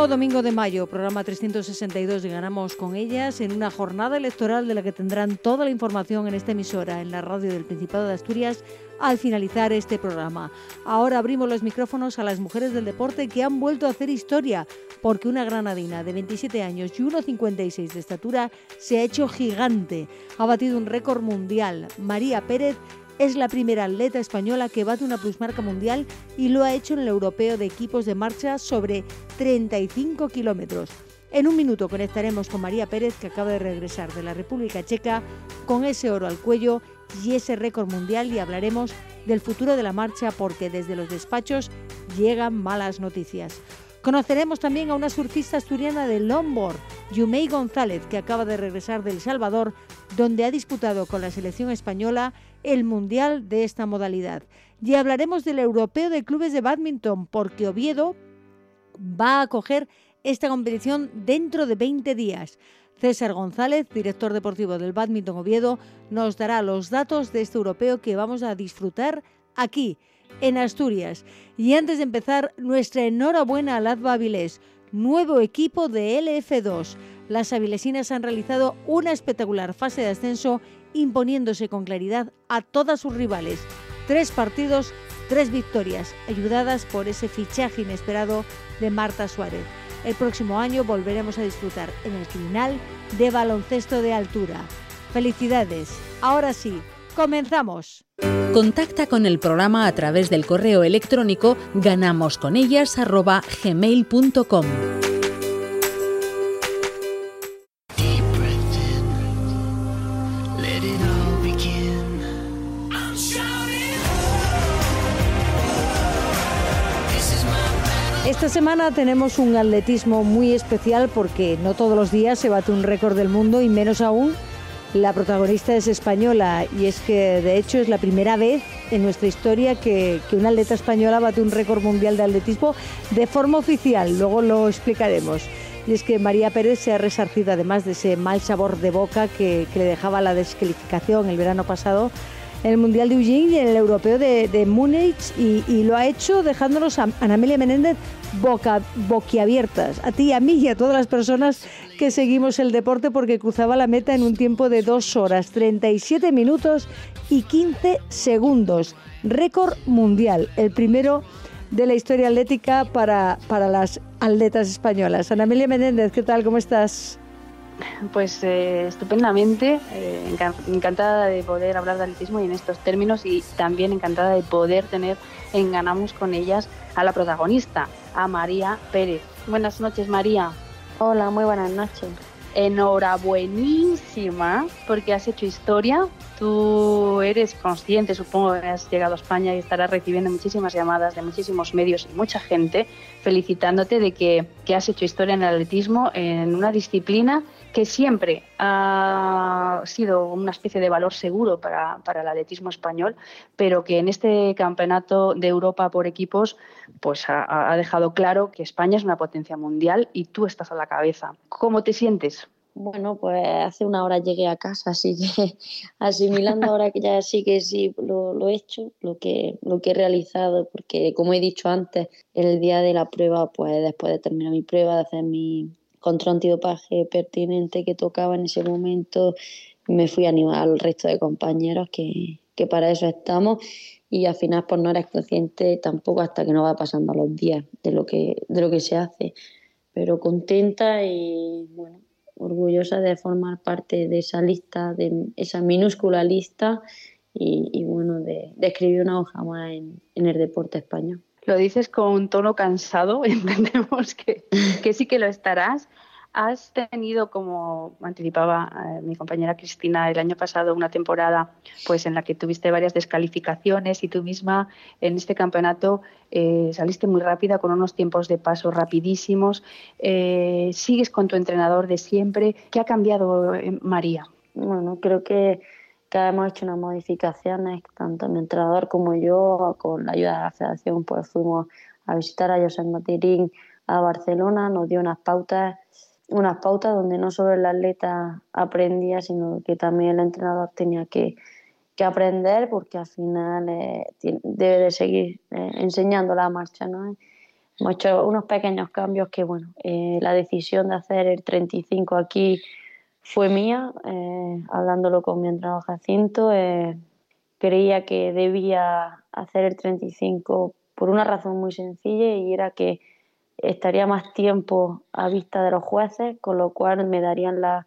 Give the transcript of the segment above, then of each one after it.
Último domingo de mayo, programa 362 de Ganamos con ellas en una jornada electoral de la que tendrán toda la información en esta emisora, en la radio del Principado de Asturias, al finalizar este programa. Ahora abrimos los micrófonos a las mujeres del deporte que han vuelto a hacer historia, porque una granadina de 27 años y 1,56 de estatura se ha hecho gigante. Ha batido un récord mundial. María Pérez es la primera atleta española que bate una plusmarca mundial y lo ha hecho en el europeo de equipos de marcha sobre 35 kilómetros. En un minuto conectaremos con María Pérez, que acaba de regresar de la República Checa con ese oro al cuello y ese récord mundial y hablaremos del futuro de la marcha porque desde los despachos llegan malas noticias. Conoceremos también a una surfista asturiana de longboard, Yumei González, que acaba de regresar de El Salvador, donde ha disputado con la selección española el Mundial de esta modalidad. Y hablaremos del Europeo de Clubes de Badminton, porque Oviedo va a acoger esta competición dentro de 20 días. César González, director deportivo del Badminton Oviedo, nos dará los datos de este europeo que vamos a disfrutar aquí, en Asturias. Y antes de empezar, nuestra enhorabuena a Ladva Avilés, nuevo equipo de LF2. Las avilesinas han realizado una espectacular fase de ascenso imponiéndose con claridad a todas sus rivales. Tres partidos, tres victorias, ayudadas por ese fichaje inesperado de Marta Suárez. El próximo año volveremos a disfrutar en el final de baloncesto de altura. Felicidades. Ahora sí, comenzamos. Contacta con el programa a través del correo electrónico ganamosconellas@gmail.com. semana tenemos un atletismo muy especial porque no todos los días se bate un récord del mundo y menos aún la protagonista es española y es que de hecho es la primera vez en nuestra historia que, que una atleta española bate un récord mundial de atletismo de forma oficial, luego lo explicaremos. Y es que María Pérez se ha resarcido además de ese mal sabor de boca que, que le dejaba la descalificación el verano pasado en el Mundial de Eugene y en el Europeo de, de Múnich y, lo ha hecho dejándonos a Ana Amelia Menéndez boca, boquiabiertas, a ti, a mí y a todas las personas que seguimos el deporte porque cruzaba la meta en un tiempo de 2 horas, 37 minutos y 15 segundos. Récord mundial, el primero de la historia atlética para, para las atletas españolas. Ana Amelia Menéndez, ¿qué tal? ¿Cómo estás? Pues eh, estupendamente, eh, encantada de poder hablar de atletismo y en estos términos y también encantada de poder tener en Ganamos con ellas a la protagonista, a María Pérez. Buenas noches, María. Hola, muy buenas noches. Enhorabuenísima porque has hecho historia. Tú eres consciente, supongo que has llegado a España y estarás recibiendo muchísimas llamadas de muchísimos medios y mucha gente felicitándote de que, que has hecho historia en el atletismo en una disciplina que siempre ha sido una especie de valor seguro para, para, el atletismo español, pero que en este campeonato de Europa por equipos pues ha, ha, dejado claro que España es una potencia mundial y tú estás a la cabeza. ¿Cómo te sientes? Bueno, pues hace una hora llegué a casa, así que asimilando ahora que ya sí que sí lo, lo he hecho, lo que, lo que he realizado, porque como he dicho antes, el día de la prueba, pues después de terminar mi prueba, de hacer mi, control antidopaje pertinente que tocaba en ese momento, me fui a animar al resto de compañeros que, que para eso estamos y al final pues no eres consciente tampoco hasta que no va pasando los días de lo que, de lo que se hace. Pero contenta y bueno, orgullosa de formar parte de esa lista, de esa minúscula lista y, y bueno, de, de, escribir una hoja más en, en el deporte español lo dices con un tono cansado, entendemos que, que sí que lo estarás. Has tenido, como anticipaba eh, mi compañera Cristina el año pasado, una temporada pues en la que tuviste varias descalificaciones y tú misma en este campeonato eh, saliste muy rápida con unos tiempos de paso rapidísimos. Eh, sigues con tu entrenador de siempre. ¿Qué ha cambiado, eh, María? Bueno, creo que que hemos hecho unas modificaciones, tanto mi entrenador como yo, con la ayuda de la federación, pues fuimos a visitar a José Matirín a Barcelona, nos dio unas pautas, unas pautas donde no solo el atleta aprendía, sino que también el entrenador tenía que, aprender, porque al final eh, debe de seguir eh, enseñando la marcha. ¿no? Hemos hecho unos pequeños cambios que, bueno, eh, la decisión de hacer el 35 aquí fue mía, hablándolo con mi entrenador Jacinto. creía que debía hacer el 35 por una razón muy sencilla y era que estaría más tiempo a vista de los jueces, con lo cual me darían la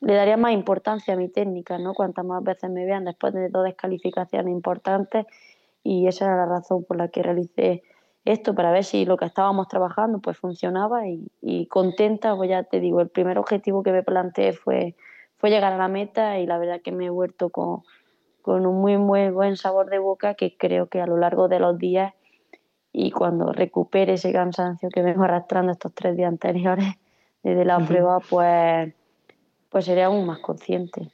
le daría más importancia a mi técnica, ¿no? Cuantas más veces me vean después de dos descalificaciones importantes y esa era la razón por la que realicé esto para ver si lo que estábamos trabajando pues funcionaba y, contenta, pues ya te digo, el primer objetivo que me planteé fue, fue llegar a la meta y la verdad que me he vuelto con, con un muy, muy buen sabor de boca que creo que a lo largo de los días y cuando recupere ese cansancio que vengo arrastrando estos tres días anteriores desde la prueba, pues, pues seré aún más consciente.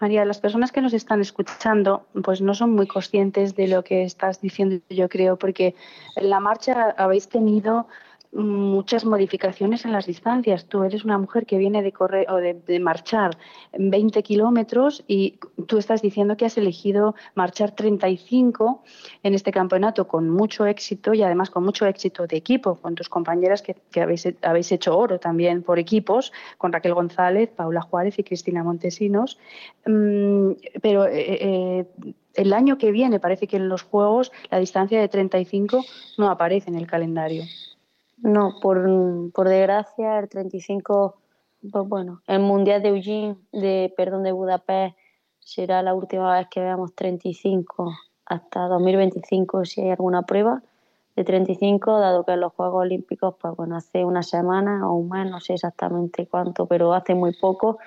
María, las personas que nos están escuchando pues no son muy conscientes de lo que estás diciendo, yo creo, porque en la marcha habéis tenido muchas modificaciones en las distancias. Tú eres una mujer que viene de correr o de, marchar 20 kilómetros y tú estás diciendo que has elegido marchar 35 en este campeonato con mucho éxito y además con mucho éxito de equipo, con tus compañeras que, habéis, habéis, hecho oro también por equipos, con Raquel González, Paula Juárez y Cristina Montesinos. Mm, pero eh, eh, el año que viene parece que en los Juegos la distancia de 35 no aparece en el calendario. No, por, por desgracia, el 35, pues bueno, el Mundial de Eugene, de, perdón, de Budapest será la última vez que veamos 35 hasta 2025 si hay alguna prueba de 35, dado que en los Juegos Olímpicos, pues bueno, hace una semana o un mes, no sé exactamente cuánto, pero hace muy poco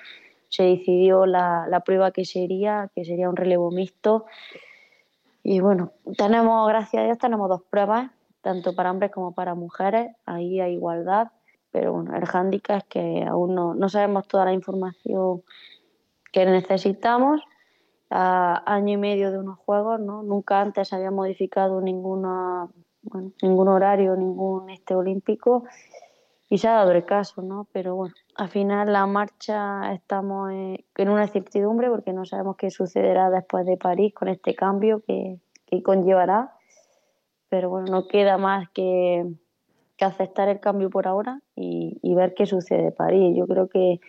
se decidió la, la prueba que sería, que sería un relevo mixto. Y bueno, tenemos, gracias a Dios, tenemos dos pruebas tanto para hombres como para mujeres, ahí hay igualdad, pero bueno, el hándicap es que aún no, no sabemos toda la información que necesitamos. A año y medio de unos juegos, ¿no? Nunca antes había modificado ninguna, ningún horario, ningún este olímpico y se ha dado el caso, ¿no? Pero bueno, al final la marcha estamos en una incertidumbre porque no sabemos qué sucederá después de París con este cambio que, que conllevará pero bueno, no queda más que, aceptar el cambio por ahora y, ver qué sucede en París. Yo creo que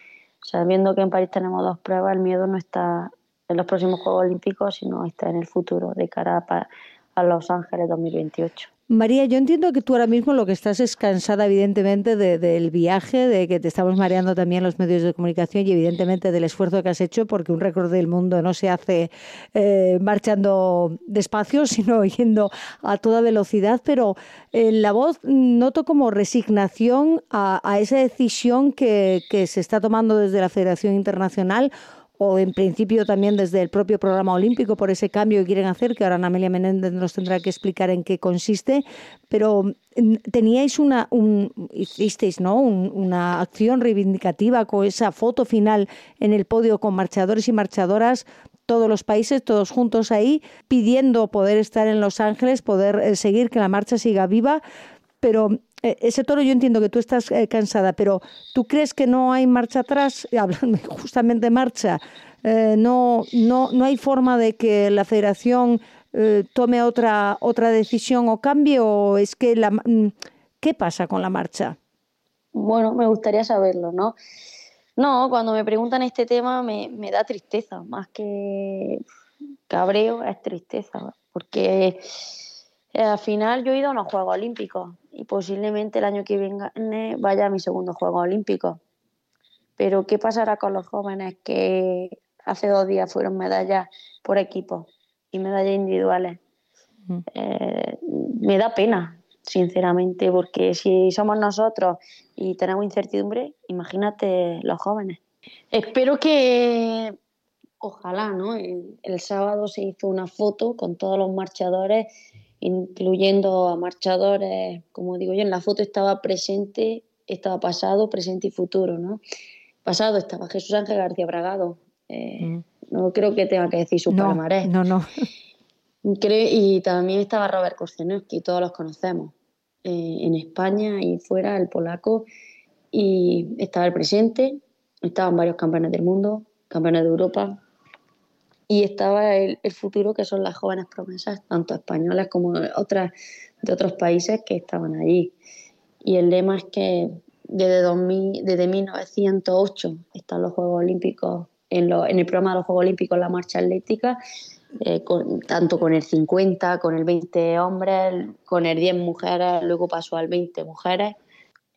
sabiendo que en París tenemos dos pruebas, el miedo no está en los próximos Juegos Olímpicos, sino está en el futuro de cara a, a Los Ángeles 2028. María, yo entiendo que tú ahora mismo lo que estás es cansada, evidentemente, del viaje, de que te estamos mareando también los medios de comunicación y, evidentemente, del esfuerzo que has hecho, porque un récord del mundo no se hace eh, marchando despacio, sino yendo a toda velocidad. Pero en la voz noto como resignación a, esa decisión que, que se está tomando desde la Federación Internacional o en principio también desde el propio programa olímpico por ese cambio que quieren hacer, que ahora Amelia Menéndez nos tendrá que explicar en qué consiste, pero mm, teníais una, un, hicisteis ¿no? una acción reivindicativa con esa foto final en el podio con marchadores y marchadoras todos los países, todos juntos ahí, pidiendo poder estar en Los Ángeles, poder eh, seguir que la marcha siga viva, pero ese toro yo entiendo que tú estás eh, cansada, pero ¿tú crees que no hay marcha atrás? Hablando justamente de marcha, eh, no, no, no hay forma de que la federación tome otra, otra decisión o cambie o es que la, mm, ¿qué pasa con la marcha? Bueno, me gustaría saberlo, ¿no? No, cuando me preguntan este tema me, me da tristeza, más que cabreo es tristeza, porque al final yo he ido a unos Juegos Olímpicos y posiblemente el año que viene vaya a mi segundo Juego Olímpico. Pero ¿qué pasará con los jóvenes que hace dos días fueron medallas por equipo y medallas individuales? Eh, me da pena, sinceramente, porque si somos nosotros y tenemos incertidumbre, imagínate los jóvenes. Espero que, ojalá, ¿no? el sábado se hizo una foto con todos los marchadores incluyendo a marchadores, como digo yo, en la foto estaba presente, estaba pasado, presente y futuro, ¿no? Pasado estaba Jesús Ángel García Bragado, eh, mm. no creo que tenga que decir su no, palmarés. No, no. y también estaba Robert Korzenowski, todos los conocemos. Eh, en España y fuera, el polaco. Y estaba el presente, estaban varios campeones del mundo, campeones de Europa. Y estaba el, futuro, que son las jóvenes promesas, tanto españolas como otras de otros países que estaban allí. Y el lema es que desde, 2000, desde 1908 están los Juegos Olímpicos, en, en el programa de los Juegos Olímpicos, la marcha atlética, eh, tanto con el 50, con el 20 hombres, con el 10 mujeres, luego pasó al 20 mujeres.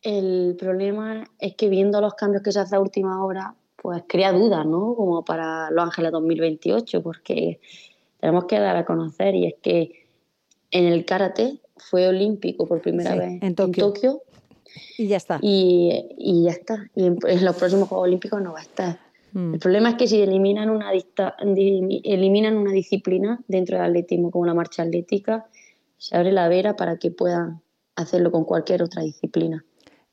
El problema es que viendo los cambios que se hace a última hora, pues crea dudas, ¿no? Como para Los Ángeles 2028, porque tenemos que dar a conocer y es que en el karate fue olímpico por primera vez en Tokio. Y ya está. Y, y ya está. Y en, en, los próximos Juegos Olímpicos no va a estar. Mm. El problema es que si eliminan una, eliminan una disciplina dentro del atletismo, como la marcha atlética, se abre la vera para que puedan hacerlo con cualquier otra disciplina.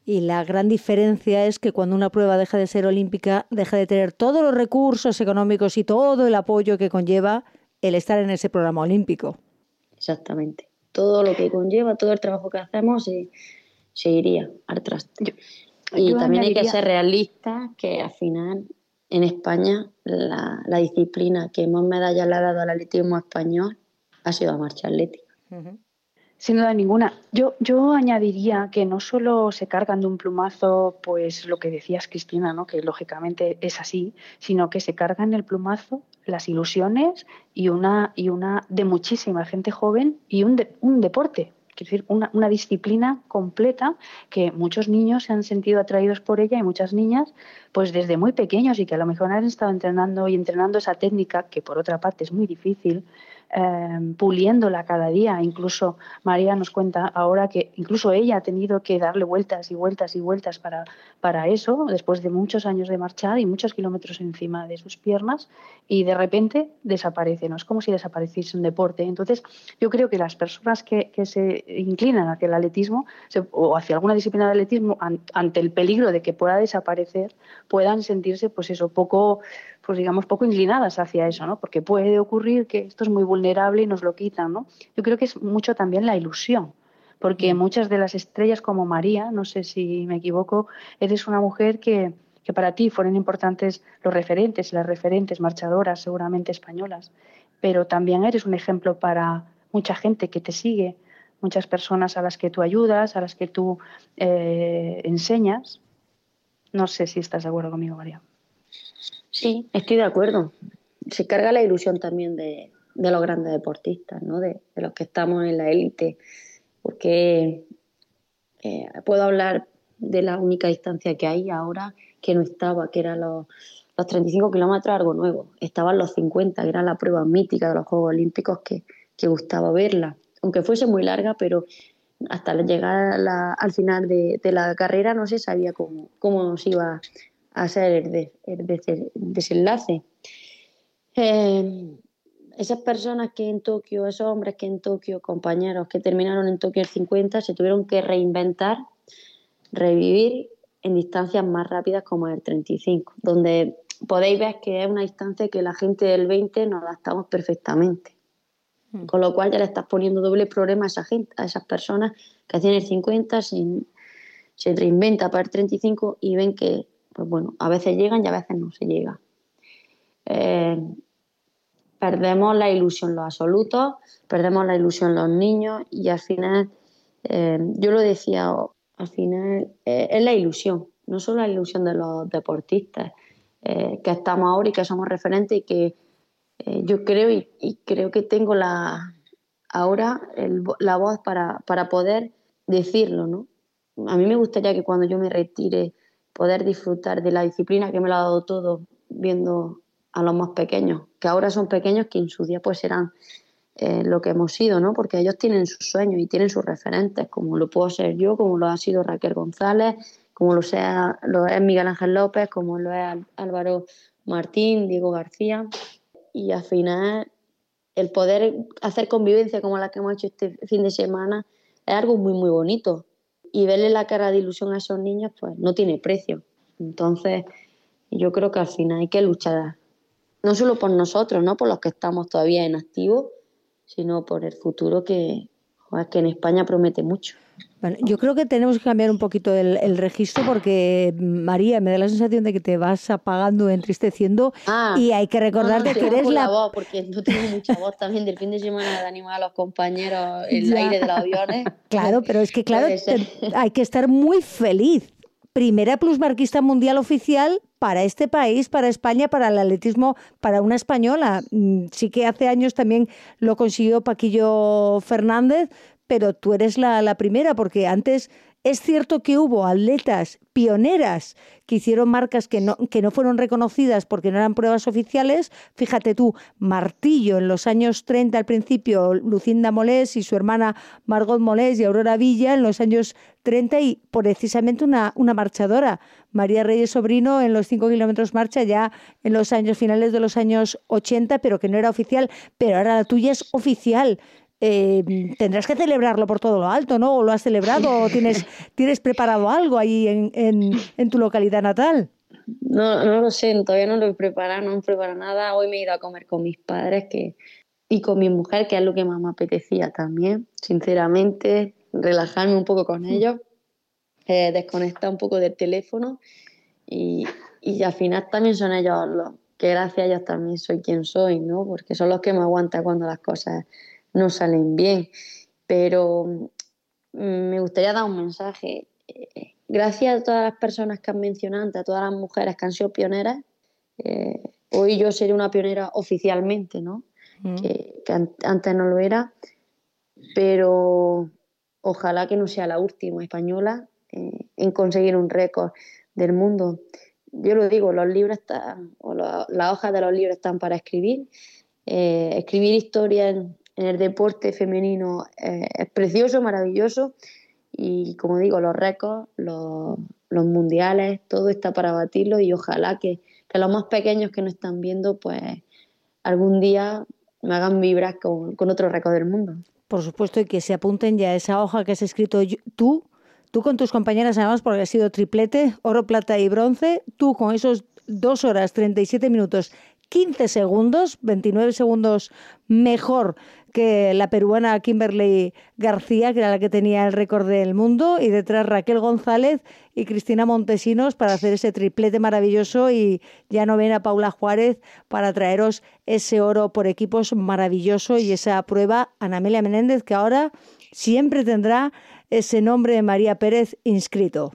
Y la gran diferencia es que cuando una prueba deja de ser olímpica, deja de tener todos los recursos económicos y todo el apoyo que conlleva el estar en ese programa olímpico. Exactamente. Todo lo que conlleva, todo el trabajo que hacemos se, iría al traste. y también hay que ser realistas que al final en España la, disciplina que más medallas le ha dado al atletismo español ha sido la marcha atlética. Sin duda ninguna. Yo, yo añadiría que no solo se cargan de un plumazo, pues lo que decías, Cristina, ¿no? que lógicamente es así, sino que se cargan el plumazo las ilusiones y una, y una de muchísima gente joven y un, un deporte, quiero decir, una, una, disciplina completa que muchos niños se han sentido atraídos por ella y muchas niñas, pues desde muy pequeños y que a lo mejor han estado entrenando y entrenando esa técnica, que por otra parte es muy difícil, Em, puliéndola cada día. Incluso María nos cuenta ahora que incluso ella ha tenido que darle vueltas y vueltas y vueltas para, para eso, después de muchos años de marchar y muchos kilómetros encima de sus piernas, y de repente desaparece. ¿no? Es como si desapareciese un deporte. Entonces, yo creo que las personas que, que se inclinan hacia el atletismo o hacia alguna disciplina de atletismo, ante el peligro de que pueda desaparecer, puedan sentirse, pues eso, poco pues digamos, poco inclinadas hacia eso, ¿no? Porque puede ocurrir que esto es muy vulnerable y nos lo quitan, ¿no? Yo creo que es mucho también la ilusión, porque mm. muchas de las estrellas como María, no sé si me equivoco, eres una mujer que, que para ti fueron importantes los referentes las referentes marchadoras, seguramente españolas, pero también eres un ejemplo para mucha gente que te sigue, muchas personas a las que tú ayudas, a las que tú eh, enseñas. No sé si estás de acuerdo conmigo, María. Sí, estoy de acuerdo. Se carga la ilusión también de, los grandes deportistas, ¿no? de, los que estamos en la élite, porque eh, puedo hablar de la única distancia que hay ahora que no estaba, que eran los, los 35 kilómetros algo nuevo. Estaban los 50, que era la prueba mítica de los Juegos Olímpicos que, gustaba verla, aunque fuese muy larga, pero hasta llegar al final de, la carrera no se sabía cómo, cómo nos iba hacer el, desenlace. Eh, esas personas que en Tokio, esos hombres que en Tokio, compañeros que terminaron en Tokio el 50, se tuvieron que reinventar, revivir en distancias más rápidas como el 35, donde podéis ver que es una distancia que la gente del 20 nos adaptamos perfectamente. Hmm. Con lo cual ya le estás poniendo doble problema a esa gente, a esas personas que hacían el 50, se, se reinventa para el 35 y ven que pues bueno, a veces llegan y a veces no se llega. Eh, perdemos la ilusión los absolutos, perdemos la ilusión los niños y al final, eh, yo lo decía, al final eh, es la ilusión, no solo la ilusión de los deportistas, que estamos ahora y que somos referentes y que yo creo y, creo que tengo la, ahora la voz para, para poder decirlo, ¿no? A mí me gustaría que cuando yo me retire poder disfrutar de la disciplina que me lo ha dado todo viendo a los más pequeños, que ahora son pequeños que en su día pues serán eh, lo que hemos sido, ¿no? Porque ellos tienen sus sueños y tienen sus referentes, como lo puedo ser yo, como lo ha sido Raquel González, como lo, sea, lo es Miguel Ángel López, como lo es Álvaro Martín, Diego García. Y al final el poder hacer convivencia como la que hemos hecho este fin de semana es algo muy, muy bonito y verle la cara de ilusión a esos niños, pues no tiene precio. Entonces, yo creo que al final hay que luchar, no solo por nosotros, no por los que estamos todavía en activo, sino por el futuro que, que en España promete mucho. Bueno, yo creo que tenemos que cambiar un poquito el, registro porque, María, me da la sensación de que te vas apagando, entristeciendo ah, y hay que recordarte que eres la... voz, porque no tengo mucha voz también del fin de semana de animar a los compañeros el aire de los aviones. Claro, pero es que, claro, hay que estar muy feliz. Primera plusmarquista mundial oficial para este país, para España, para el atletismo, para una española. Mm, sí que hace años también lo consiguió Paquillo Fernández, pero tú eres la, la primera, porque antes es cierto que hubo atletas pioneras que hicieron marcas que no, que no fueron reconocidas porque no eran pruebas oficiales. Fíjate tú, Martillo en los años 30 al principio, Lucinda Molés y su hermana Margot Molés y Aurora Villa en los años 30 y precisamente una, una marchadora, María Reyes Sobrino en los 5 kilómetros marcha ya en los años finales de los años 80, pero que no era oficial, pero ahora la tuya es oficial. Eh, tendrás que celebrarlo por todo lo alto, ¿no? ¿O lo has celebrado o tienes, tienes preparado algo ahí en, en, tu localidad natal? No, no lo sé, todavía no lo he preparado, no he preparado nada. Hoy me he ido a comer con mis padres que, y con mi mujer, que es lo que más me apetecía también, sinceramente, relajarme un poco con ellos, eh, desconectar un poco del teléfono y, y al final también son ellos los que gracias a ellos también soy quien soy, ¿no? Porque son los que me aguantan cuando las cosas no salen bien. Pero mm, me gustaría dar un mensaje. Eh, gracias a todas las personas que han mencionado, a todas las mujeres que han sido pioneras, eh, hoy yo seré una pionera oficialmente, ¿no? Mm. Que, antes no lo era, pero ojalá que no sea la última española eh, en conseguir un récord del mundo. Yo lo digo, los libros están, o las hojas de los libros están para escribir. escribir historias en el deporte femenino eh, es precioso, maravilloso y como digo, los récords, los, mundiales, todo está para batirlo y ojalá que, los más pequeños que no están viendo, pues algún día me hagan vibrar con, con otro récord del mundo. Por supuesto, y que se apunten ya a esa hoja que has escrito tú, tú con tus compañeras además, porque has sido triplete, oro, plata y bronce, tú con esos dos horas 37 minutos 15 segundos, 29 segundos mejor que la peruana Kimberly García, que era la que tenía el récord del mundo, y detrás Raquel González y Cristina Montesinos para hacer ese triplete maravilloso y ya no ven a Paula Juárez para traeros ese oro por equipos maravilloso y esa prueba Anamelia Menéndez que ahora siempre tendrá ese nombre de María Pérez inscrito.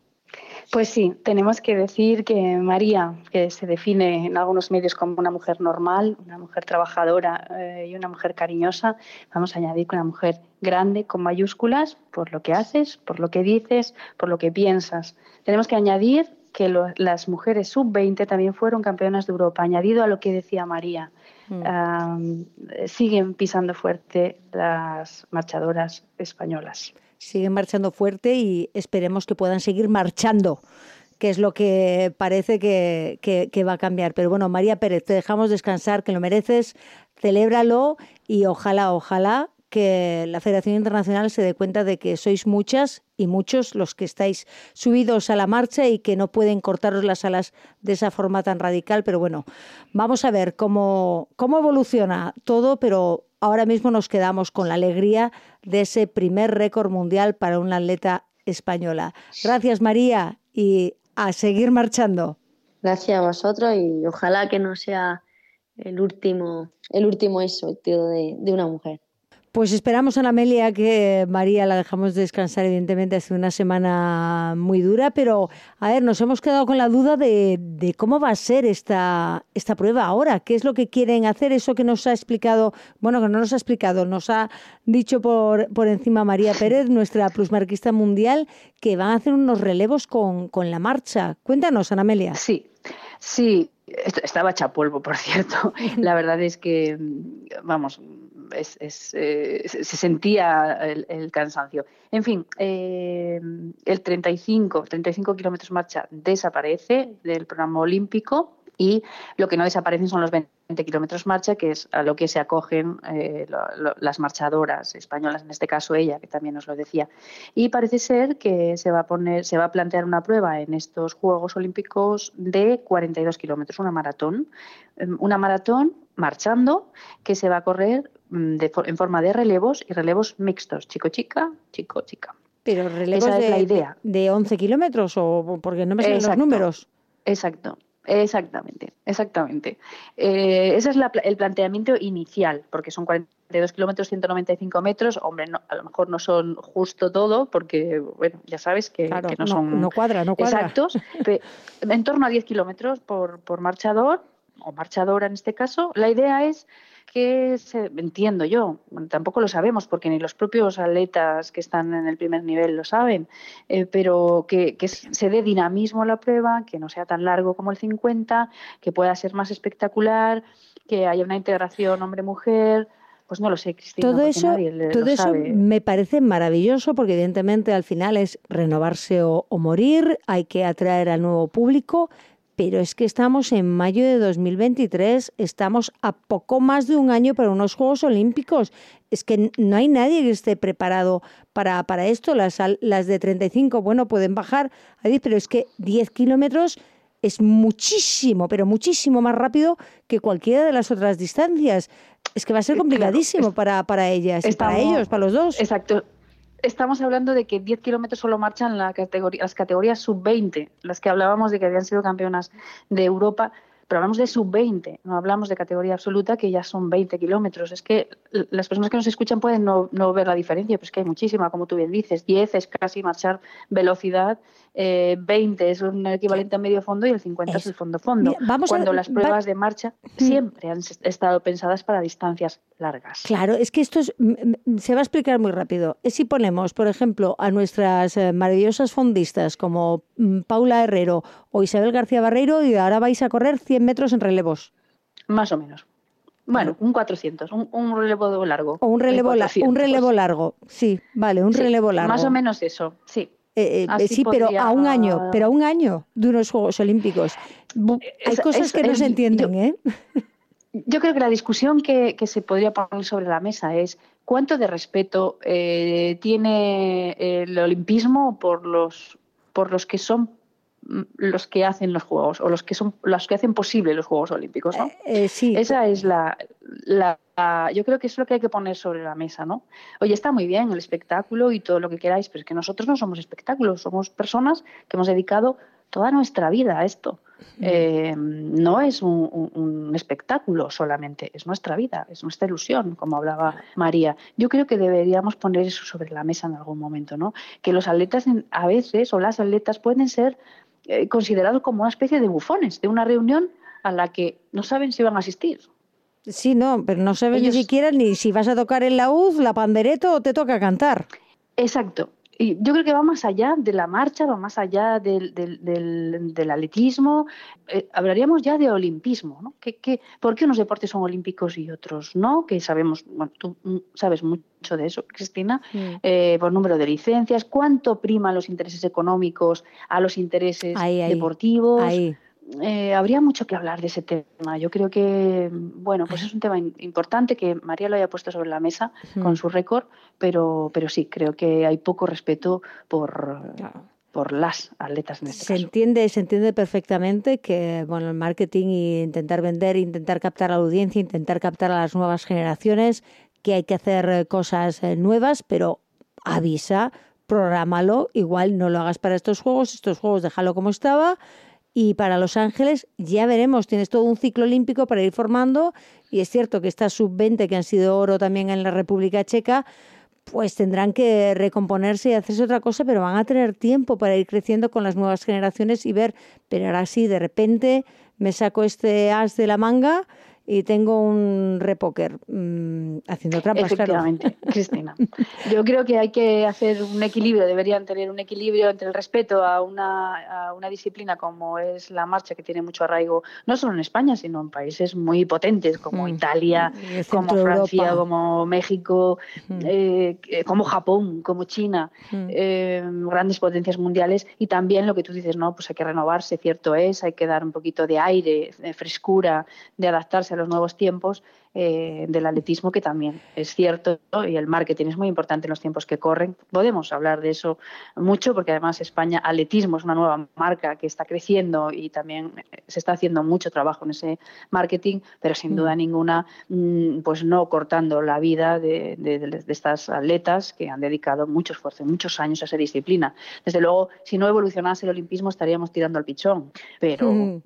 Pues sí, tenemos que decir que María, que se define en algunos medios como una mujer normal, una mujer trabajadora eh, y una mujer cariñosa, vamos a añadir que una mujer grande con mayúsculas por lo que haces, por lo que dices, por lo que piensas. Tenemos que añadir que las mujeres sub-20 también fueron campeonas de Europa, añadido a lo que decía María. Mm. siguen pisando fuerte las marchadoras españolas siguen marchando fuerte y esperemos que puedan seguir marchando que es lo que parece que, que, va a cambiar. Pero bueno, María Pérez, te dejamos descansar, que lo mereces, celébralo y ojalá, ojalá que la Federación Internacional se dé cuenta de que sois muchas y muchos los que estáis subidos a la marcha y que no pueden cortaros las alas de esa forma tan radical. Pero bueno, vamos a ver cómo, cómo evoluciona todo, pero ahora mismo nos quedamos con la alegría de ese primer récord mundial para una atleta española. Gracias María y a seguir marchando. Gracias a vosotros y ojalá que no sea el último, el último eso, tío, de una mujer. Pues esperamos, Ana Amelia, que María la dejamos descansar, evidentemente, hace una semana muy dura, pero a ver, nos hemos quedado con la duda de, cómo va a ser esta, esta prueba ahora, qué es lo que quieren hacer, eso que nos ha explicado, bueno, que no nos ha explicado, nos ha dicho por, por encima María Pérez, nuestra plusmarquista mundial, que van a hacer unos relevos con, con la marcha. Cuéntanos, Ana Amelia. Sí, sí, estaba hecha polvo, por cierto. La verdad es que, vamos, eh, se sentía el, cansancio. En fin, eh, el 35, 35 kilómetros marcha desaparece del programa olímpico y lo que no desaparecen son los 20 kilómetros marcha, que es a lo que se acogen eh, las marchadoras españolas, en este caso ella, que también nos lo decía. Y parece ser que se va a poner, se va a plantear una prueba en estos Juegos Olímpicos de 42 kilómetros, una maratón, una maratón marchando que se va a correr mm, en forma de relevos y relevos mixtos, chico-chica, chico-chica. Pero relevos Esa de, es la idea. de 11 kilómetros o porque no me salen los números. Exacto. Exactamente, exactamente. Eh, ese es la, el planteamiento inicial, porque son 42 kilómetros, 195 metros. Hombre, no, a lo mejor no son justo todo, porque, bueno, ya sabes que, Claro, que no, no, son no cuadra, no cuadra. exactos. en torno a 10 kilómetros por, por marchador, o marchadora en este caso. La idea es que, se, entiendo yo, bueno, tampoco lo sabemos porque ni los propios atletas que están en el primer nivel lo saben, eh, pero que, que se dé dinamismo a la prueba, que no sea tan largo como el 50, que pueda ser más espectacular, que haya una integración hombre-mujer. Pues no lo sé, Cristina. Todo eso, nadie le- todo eso sabe. me parece maravilloso porque evidentemente al final es renovarse o, o morir, hay que atraer al nuevo público, pero es que estamos en mayo de 2023, estamos a poco más de un año para unos Juegos Olímpicos. Es que no hay nadie que esté preparado para, para esto. Las, las de 35, bueno, pueden bajar a 10, pero es que 10 kilómetros es muchísimo, pero muchísimo más rápido que cualquiera de las otras distancias. Es que va a ser Eh, claro, complicadísimo es- para, para ellas y para ellos, para los dos. Exacto. Estamos hablando de que 10 kilómetros solo marchan las categorías sub-20, las que hablábamos de que habían sido campeonas de Europa, pero hablamos de sub-20, no hablamos de categoría absoluta, que ya son 20 kilómetros. Es que las personas que nos escuchan pueden no, no ver la diferencia, pero es que hay muchísima, como tú bien dices. 10 es casi marchar velocidad, eh, 20 es un equivalente a medio fondo y el 50 es, el fondo-fondo. A- Cuando las va- pruebas de marcha siempre han estado pensadas para distancias largas. Claro, es que esto es- se va a explicar muy rápido. Es si ponemos, por ejemplo, a nuestras eh, maravillosas fondistas como mm, Paula Herrero o Isabel García Barreiro y ahora vais a correr 100 metros en relevos. Más o menos. Bueno, un 400, un, un relevo largo. O un relevo, la- 400. un relevo largo. Sí, vale, un Sí, relevo largo. Más o menos eso, sí. Eh, eh, Así sí, pero a un año, pero a un año de unos Juegos Olímpicos. Hay Es- cosas es- que no es- se entienden, yo- ¿eh? Yo creo que la discusión que, que se podría poner sobre la mesa es cuánto de respeto eh, tiene el olimpismo por los, por los que son los que hacen los Juegos o los que son los que hacen posible los Juegos Olímpicos, ¿no? Eh, sí, Esa es la, la- la- Yo creo que es lo que hay que poner sobre la mesa, ¿no? Oye, está muy bien el espectáculo y todo lo que queráis, pero es que nosotros no somos espectáculos, somos personas que hemos dedicado toda nuestra vida a esto. Eh, no es un, un- un espectáculo solamente, es nuestra vida, es nuestra ilusión, como hablaba María. Yo creo que deberíamos poner eso sobre la mesa en algún momento, ¿no? Que los atletas en- a veces o las atletas pueden ser eh, considerados como una especie de bufones de una reunión a la que no saben si van a asistir. sí, no, pero no ellos- ni siquiera ni si vas a tocar el laúd, la pandereto o te toca cantar. Exacto. Y yo creo que va más allá de la marcha, va más allá del, del, del- del atletismo. Eh, hablaríamos ya de olimpismo. ¿no? ¿Qué, qué, por qué unos deportes son olímpicos y otros no? Que sabemos, bueno, tú mm, sabes mucho de eso, Cristina, eh, por número de licencias, cuánto priman los intereses económicos a los intereses Ahí, ahí, deportivos. Ahí. Eh, habría mucho que hablar de ese tema. Yo creo que, bueno, pues es un tema importante que María lo haya puesto sobre la mesa con su récord, pero, pero sí, creo que hay poco respeto por, Claro. por las atletas en este Se caso. entiende, se entiende perfectamente que bueno, el marketing y intentar vender, intentar captar a la audiencia, intentar captar a las nuevas generaciones, que hay que hacer eh, cosas eh, nuevas, pero avisa, prográmalo, igual no lo hagas para estos juegos, estos juegos déjalo como estaba. Y para Los Ángeles ya veremos, tienes todo un ciclo olímpico para ir formando y es cierto que estas sub-20 que han sido oro también en la República Checa, pues tendrán que recomponerse y hacerse otra cosa, pero van a tener tiempo para ir creciendo con las nuevas generaciones y ver, pero ahora sí, de repente me saco este as de la manga y tengo un repóker mm, haciendo trampas, claro. Efectivamente, Cristina. Yo creo que hay que hacer un equilibrio, deberían tener un equilibrio entre el respeto a una, a una disciplina como es la marcha, que tiene mucho arraigo, no solo en España, sino en países muy potentes como Mm. Italia, como Francia, Europa. como México, Mm. eh, eh, como Japón, como China, Mm. eh, grandes potencias mundiales. Y también lo que tú dices, no, pues hay que renovarse, cierto es, hay que dar un poquito de aire, de frescura, de adaptarse adaptarse a los nuevos tiempos eh, del atletismo, que también es cierto, y el marketing es muy importante en los tiempos que corren. Podemos hablar de eso mucho, porque además España Atletismo es una nueva marca que está creciendo y también se está haciendo mucho trabajo en ese marketing, pero sin duda mm. ninguna, mm, pues no cortando la vida de, de, estas atletas que han dedicado mucho esfuerzo, muchos años a esa disciplina. Desde luego, si no evolucionase el olimpismo, estaríamos tirando al pichón, pero, mm.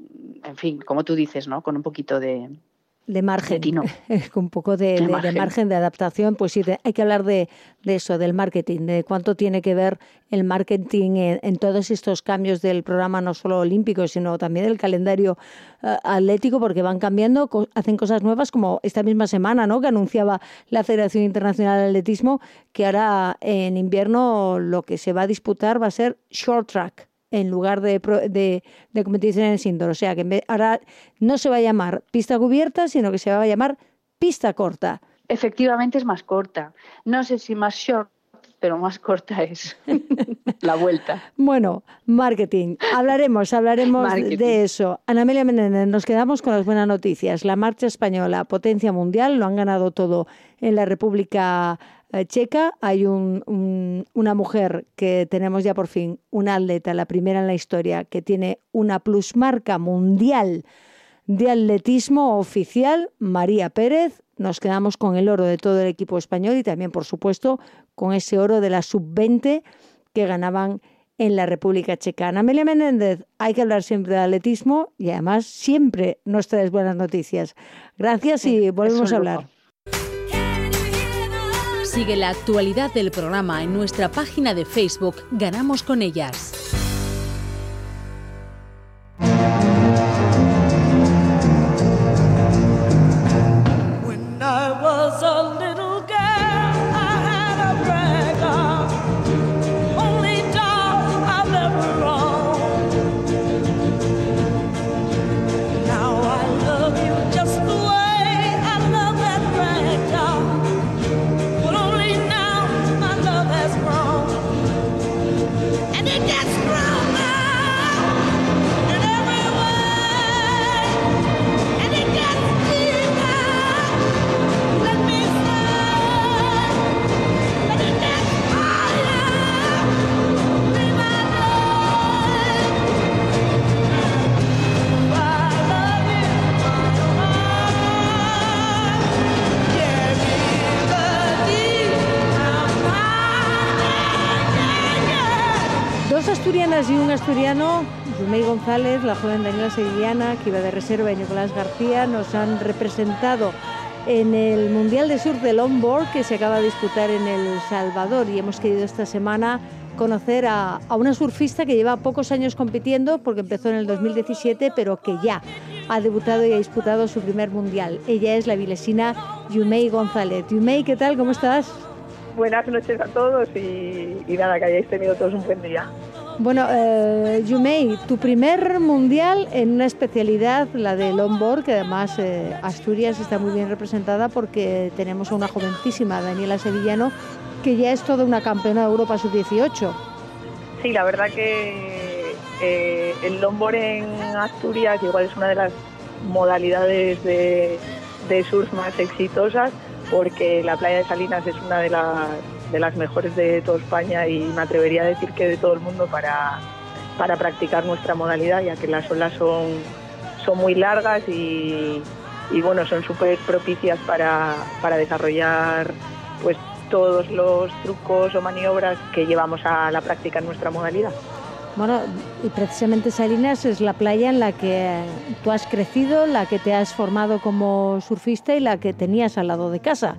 en fin, como tú dices, ¿no? Con un poquito de, de margen, con un poco de, margen. de, adaptación, pues sí, hay que hablar de, eso, del marketing, de cuánto tiene que ver el marketing en, todos estos cambios del programa, no solo olímpico, sino también del calendario eh, atlético, porque van cambiando, hacen cosas nuevas, como esta misma semana, ¿no? que anunciaba la Federación Internacional de Atletismo, que ahora en invierno lo que se va a disputar va a ser short track en lugar de, de, de competiciones indoor. O sea, que ahora no se va a llamar pista cubierta, sino que se va a llamar pista corta. Efectivamente es más corta. No sé si más short, pero más corta es la vuelta. Bueno, marketing. Hablaremos, hablaremos de eso. Ana Amelia Menéndez, nos quedamos con las buenas noticias. La marcha española, potencia mundial, lo han ganado todo en la República checa hay una mujer que tenemos ya por fin, una atleta, la primera en la historia, que tiene una plusmarca mundial de atletismo oficial, María Pérez. Nos quedamos con el oro de todo el equipo español y también, por supuesto, con ese oro de la sub-20 que ganaban en la República Checa. Amelia Menéndez, hay que hablar siempre de atletismo y además siempre nos traes buenas noticias. Gracias y volvemos a hablar. Sigue la actualidad del programa en nuestra página de Facebook Ganamos con ellas. Asturiano, Jumei González, la joven Daniela Sevillana, que iba de reserva, y Nicolás García, nos han representado en el Mundial de Surf de Longboard que se acaba de disputar en El Salvador y hemos querido esta semana conocer a, una surfista que lleva pocos años compitiendo porque empezó en el 2017 pero que ya ha debutado y ha disputado su primer mundial. Ella es la vilesina Yumei González. Yumei, ¿qué tal? ¿Cómo estás? Buenas noches a todos y nada, que hayáis tenido todos un buen día. Bueno, eh, Yumei, tu primer mundial en una especialidad, la de longboard, que además eh, Asturias está muy bien representada porque tenemos a una jovencísima, Daniela Sevillano, que ya es toda una campeona de Europa sub-18. Sí, la verdad que eh, el longboard en Asturias igual es una de las modalidades de surf más exitosas porque la playa de Salinas es una de las de las mejores de toda España y me atrevería a decir que de todo el mundo para, para practicar nuestra modalidad, ya que las olas son, son muy largas y, y bueno, son súper propicias para, para desarrollar pues todos los trucos o maniobras que llevamos a la práctica en nuestra modalidad. Bueno, y precisamente Salinas es la playa en la que tú has crecido, la que te has formado como surfista y la que tenías al lado de casa.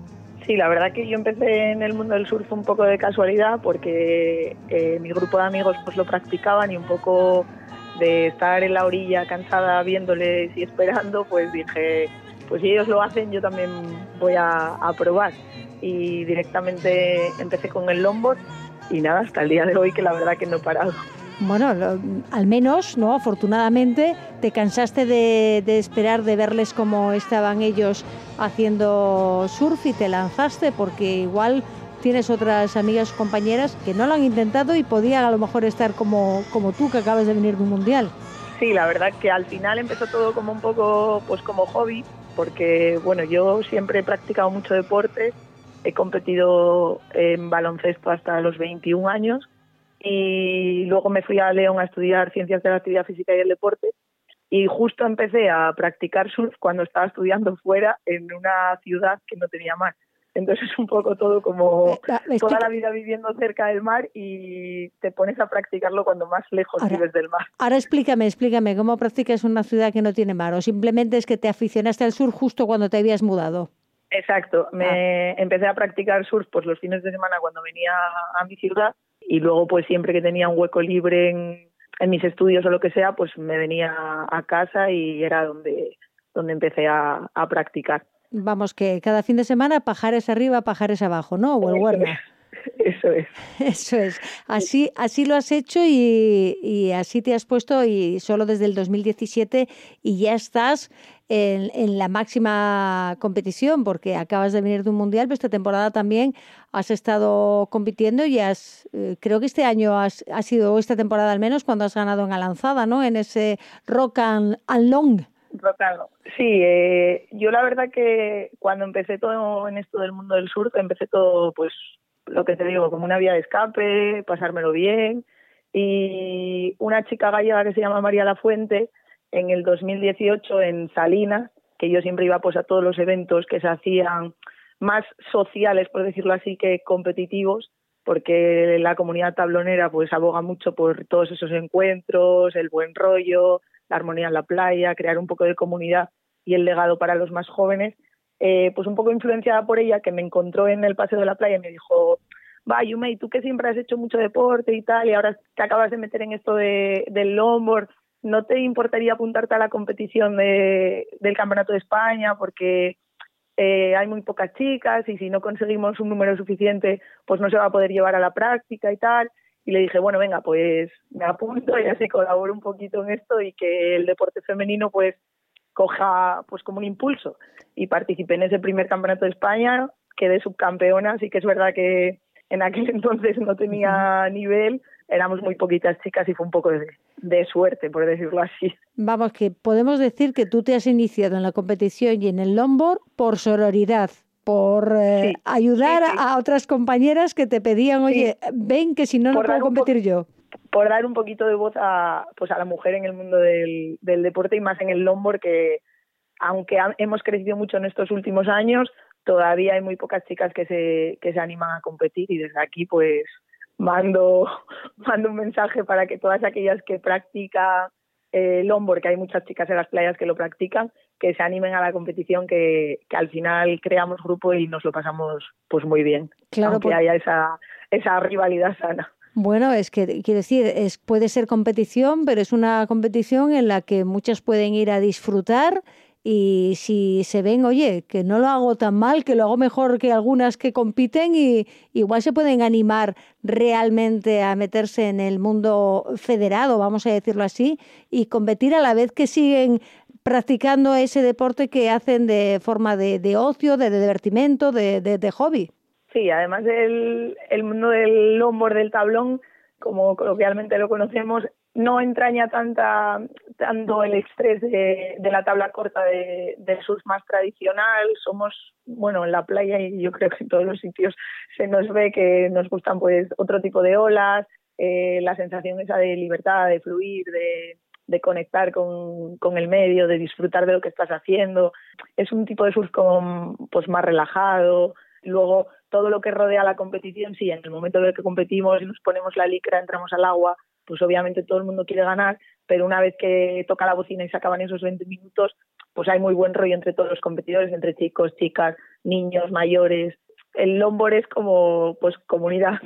Sí, la verdad que yo empecé en el mundo del surf un poco de casualidad porque eh, mi grupo de amigos pues lo practicaban y un poco de estar en la orilla cansada viéndoles y esperando, pues dije, pues si ellos lo hacen, yo también voy a, a probar. Y directamente empecé con el longboard y nada, hasta el día de hoy que la verdad que no he parado. Bueno, al menos, ¿no? Afortunadamente, te cansaste de, esperar, de verles cómo estaban ellos haciendo surf y te lanzaste, porque igual tienes otras amigas compañeras que no lo han intentado y podían a lo mejor estar como, como tú, que acabas de venir de un mundial. Sí, la verdad que al final empezó todo como un poco, pues como hobby, porque bueno, yo siempre he practicado mucho deporte, he competido en baloncesto hasta los 21 años y luego me fui a León a estudiar ciencias de la actividad física y el deporte y justo empecé a practicar surf cuando estaba estudiando fuera en una ciudad que no tenía mar. Entonces es un poco todo como toda la vida viviendo cerca del mar y te pones a practicarlo cuando más lejos vives del mar. Ahora explícame, explícame, ¿cómo practicas una ciudad que no tiene mar? ¿O simplemente es que te aficionaste al surf justo cuando te habías mudado? Exacto, me ah. empecé a practicar surf pues los fines de semana cuando venía a mi ciudad y luego pues siempre que tenía un hueco libre en, en mis estudios o lo que sea, pues me venía a casa y era donde, donde empecé a, a practicar. Vamos, que cada fin de semana pajares arriba, pajares abajo, ¿no? O el Huerna. Eso es. Eso es. Así, así lo has hecho y, y, así te has puesto y solo desde el 2017 y ya estás en, en, la máxima competición porque acabas de venir de un mundial, pero esta temporada también has estado compitiendo y has, eh, creo que este año has, ha sido, esta temporada al menos, cuando has ganado en la lanzada, ¿no? En ese Rock and, Long. Rock and Long. Sí, eh, yo la verdad que cuando empecé todo en esto del mundo del surf, empecé todo pues lo que te digo, como una vía de escape, pasármelo bien. Y una chica gallega que se llama María La Fuente, en el 2018 en Salinas, que yo siempre iba pues a todos los eventos que se hacían más sociales, por decirlo así, que competitivos, porque la comunidad tablonera pues aboga mucho por todos esos encuentros, el buen rollo, la armonía en la playa, crear un poco de comunidad y el legado para los más jóvenes eh, pues un poco influenciada por ella, que me encontró en el paseo de la playa y me dijo, va, Yumei, tú que siempre has hecho mucho deporte y tal, y ahora te acabas de meter en esto de, del longboard, ¿no te importaría apuntarte a la competición de, del Campeonato de España? Porque eh, hay muy pocas chicas y si no conseguimos un número suficiente, pues no se va a poder llevar a la práctica y tal. Y le dije, bueno, venga, pues me apunto y así colaboro un poquito en esto y que el deporte femenino, pues coja pues como un impulso y participé en ese primer campeonato de España, quedé subcampeona, así que es verdad que en aquel entonces no tenía nivel, éramos muy poquitas chicas y fue un poco de, suerte, por decirlo así. Vamos, que podemos decir que tú te has iniciado en la competición y en el longboard por sororidad, por eh, ayudar a otras compañeras que te pedían, oye, ven que si no, no puedo competir yo por dar un poquito de voz a, pues a la mujer en el mundo del, del deporte y más en el longboard que aunque hemos crecido mucho en estos últimos años, todavía hay muy pocas chicas que se, que se animan a competir y desde aquí pues mando, mando un mensaje para que todas aquellas que practican eh, longboard, que hay muchas chicas en las playas que lo practican, que se animen a la competición, que, que al final creamos grupo y nos lo pasamos pues muy bien, claro, aunque haya esa, esa rivalidad sana. Bueno, es que quiero decir, es, puede ser competición, pero es una competición en la que muchas pueden ir a disfrutar y si se ven, oye, que no lo hago tan mal, que lo hago mejor que algunas que compiten y igual se pueden animar realmente a meterse en el mundo federado, vamos a decirlo así, y competir a la vez que siguen practicando ese deporte que hacen de forma de, de ocio, de, divertimento, de, de hobby. Sí, además el, el mundo del longboard del tablón, como coloquialmente lo conocemos, no entraña tanta tanto el estrés de, de la tabla corta de, del surf más tradicional. Somos, bueno, en la playa y yo creo que en todos los sitios se nos ve que nos gustan pues otro tipo de olas, eh, la sensación esa de libertad, de fluir, de, de conectar con, con, el medio, de disfrutar de lo que estás haciendo. Es un tipo de surf como, pues más relajado. Luego todo lo que rodea la competición, sí, en el momento en el que competimos y nos ponemos la licra, entramos al agua, pues obviamente todo el mundo quiere ganar, pero una vez que toca la bocina y se acaban esos 20 minutos, pues hay muy buen rollo entre todos los competidores, entre chicos, chicas, niños, mayores. El longboard es como pues comunidad.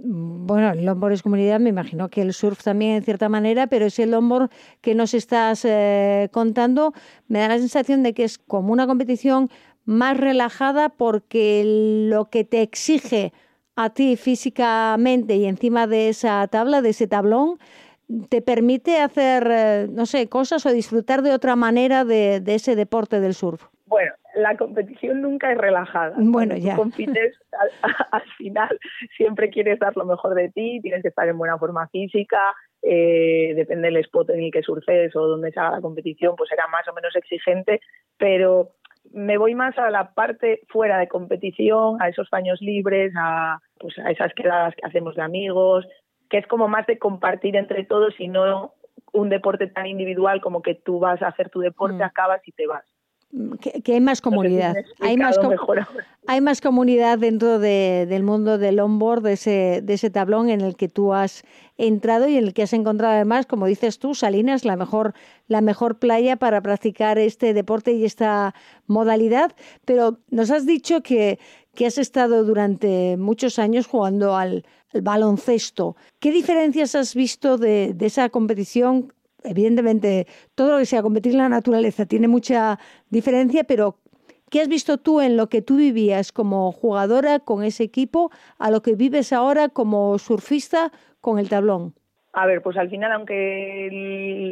Bueno, el longboard es comunidad, me imagino que el surf también en cierta manera, pero ese longboard que nos estás eh, contando me da la sensación de que es como una competición más relajada porque lo que te exige a ti físicamente y encima de esa tabla, de ese tablón, te permite hacer, eh, no sé, cosas o disfrutar de otra manera de, ese deporte del surf. Bueno, la competición nunca es relajada. Bueno, ya. compites, al, final siempre quieres dar lo mejor de ti, tienes que estar en buena forma física, eh, depende del spot en el que surfes o donde se haga la competición, pues será más o menos exigente, pero me voy más a la parte fuera de competición, a esos baños libres, a, pues a esas quedadas que hacemos de amigos, que es como más de compartir entre todos y no un deporte tan individual como que tú vas a hacer tu deporte, mm. acabas y te vas. Mm, que, hay más comunidad. hay, más hay más comunidad dentro del mundo del onboard, de ese, de ese tablón en el que tú has entrado y en el que has encontrado además, como dices tú, Salinas, la mejor, la mejor playa para practicar este deporte y esta modalidad. Pero nos has dicho que, que has estado durante muchos años jugando al, baloncesto. ¿Qué diferencias has visto de, de esa competición evidentemente todo lo que sea competir en la naturaleza tiene mucha diferencia, pero ¿qué has visto tú en lo que tú vivías como jugadora con ese equipo a lo que vives ahora como surfista con el tablón? A ver, pues al final, aunque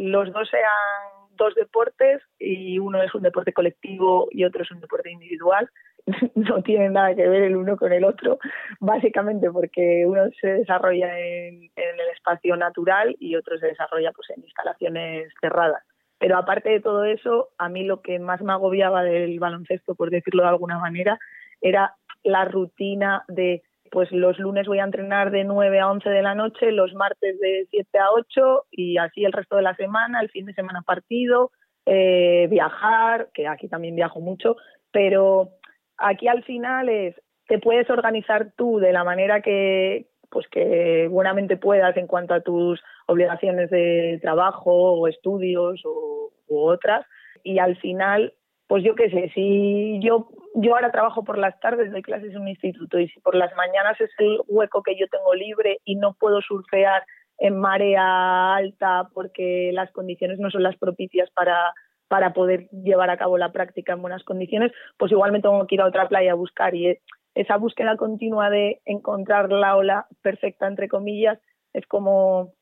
los dos sean dos deportes y uno es un deporte colectivo y otro es un deporte individual, no tienen nada que ver el uno con el otro, básicamente porque uno se desarrolla en, el espacio natural y otro se desarrolla pues en instalaciones cerradas. Pero aparte de todo eso, a mí lo que más me agobiaba del baloncesto, por decirlo de alguna manera, era la rutina de pues los lunes voy a entrenar de 9 a 11 de la noche, los martes de 7 a 8 y así el resto de la semana, el fin de semana partido, eh, viajar, que aquí también viajo mucho, pero Aquí al final es, te puedes organizar tú de la manera que, pues que buenamente puedas en cuanto a tus obligaciones de trabajo o estudios o, u otras. Y al final, pues yo qué sé, si yo, yo ahora trabajo por las tardes, doy clases en un instituto y si por las mañanas es el hueco que yo tengo libre y no puedo surfear en marea alta porque las condiciones no son las propicias para, para poder llevar a cabo la práctica en buenas condiciones, pues igual me tengo que ir a otra playa a buscar. Y esa búsqueda continua de encontrar la ola perfecta entre comillas es como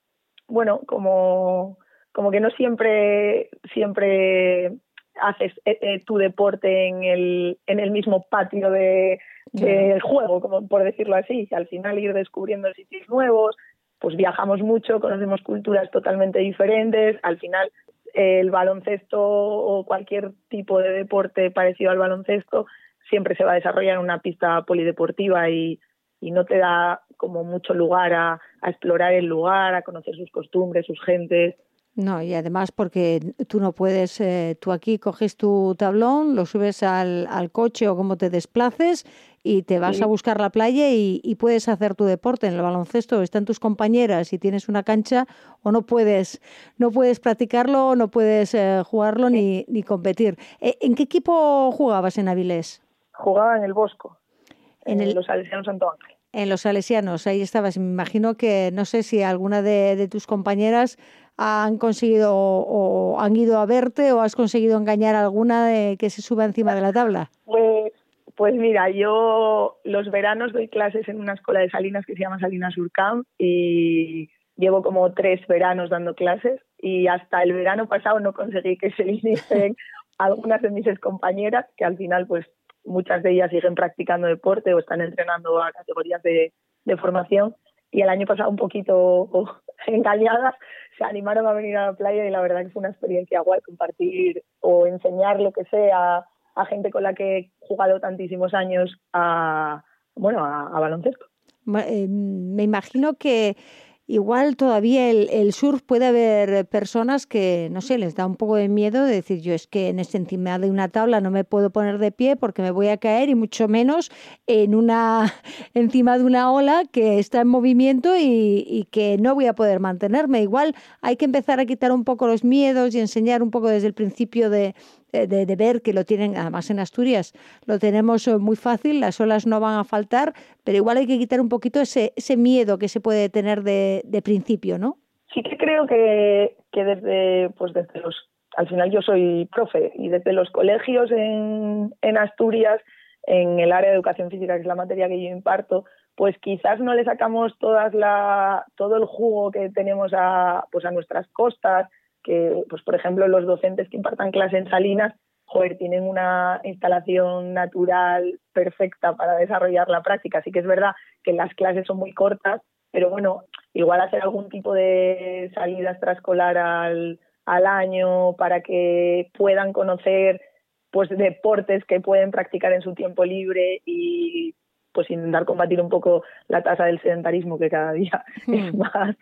bueno como como que no siempre siempre haces eh, eh, tu deporte en el en el mismo patio de del juego como por decirlo así al final ir descubriendo sitios nuevos pues viajamos mucho conocemos culturas totalmente diferentes al final el baloncesto o cualquier tipo de deporte parecido al baloncesto siempre se va a desarrollar en una pista polideportiva y, no te da como mucho lugar a, a, explorar el lugar, a conocer sus costumbres, sus gentes. No, y además porque tú no puedes, eh, tú aquí coges tu tablón, lo subes al, al coche o como te desplaces y te vas a buscar la playa y, puedes hacer tu deporte en el baloncesto, están tus compañeras y tienes una cancha o no puedes, no puedes practicarlo, no puedes eh, jugarlo ni, ni competir. Eh, ¿En qué equipo jugabas en Avilés? Jugaba en el Bosco, en, los Salesianos Santo Ángel. En los Salesianos, ahí estabas. Me imagino que no sé si alguna de, de tus compañeras han conseguido o han ido a verte o has conseguido engañar a alguna de que se suba encima de la tabla? Pues, pues mira, yo los veranos doy clases en una escuela de Salinas que se llama Salinas Urcamp y llevo como tres veranos dando clases y hasta el verano pasado no conseguí que se inicien algunas de mis compañeras que al final pues muchas de ellas siguen practicando deporte o están entrenando a categorías de, de formación y el año pasado un poquito engañadas se animaron a venir a la playa y la verdad que fue una experiencia guay compartir o enseñar lo que sea a gente con la que he jugado tantísimos años a bueno a, baloncesto. Eh, me imagino que igual todavía el, el, surf puede haber personas que, no sé, les da un poco de miedo de decir, yo es que en este encima de una tabla no me puedo poner de pie porque me voy a caer y mucho menos en una, encima de una ola que está en movimiento y, y que no voy a poder mantenerme. Igual hay que empezar a quitar un poco los miedos y enseñar un poco desde el principio de, de, ver que lo tienen, además en Asturias lo tenemos eh, muy fácil, las olas no van a faltar, pero igual hay que quitar un poquito ese, ese miedo que se puede tener de, de principio, ¿no? Sí que creo que, que desde, pues desde los, al final yo soy profe y desde los colegios en, en Asturias, en el área de educación física, que es la materia que yo imparto, pues quizás no le sacamos todas la, todo el jugo que tenemos a, pues a nuestras costas, que, pues por ejemplo, los docentes que impartan clase en Salinas, joder, tienen una instalación natural perfecta para desarrollar la práctica. Así que es verdad que las clases son muy cortas, pero bueno, igual hacer algún tipo de salida extraescolar al, al año para que puedan conocer pues deportes que pueden practicar en su tiempo libre y pues intentar combatir un poco la tasa del sedentarismo que cada día es hmm. más,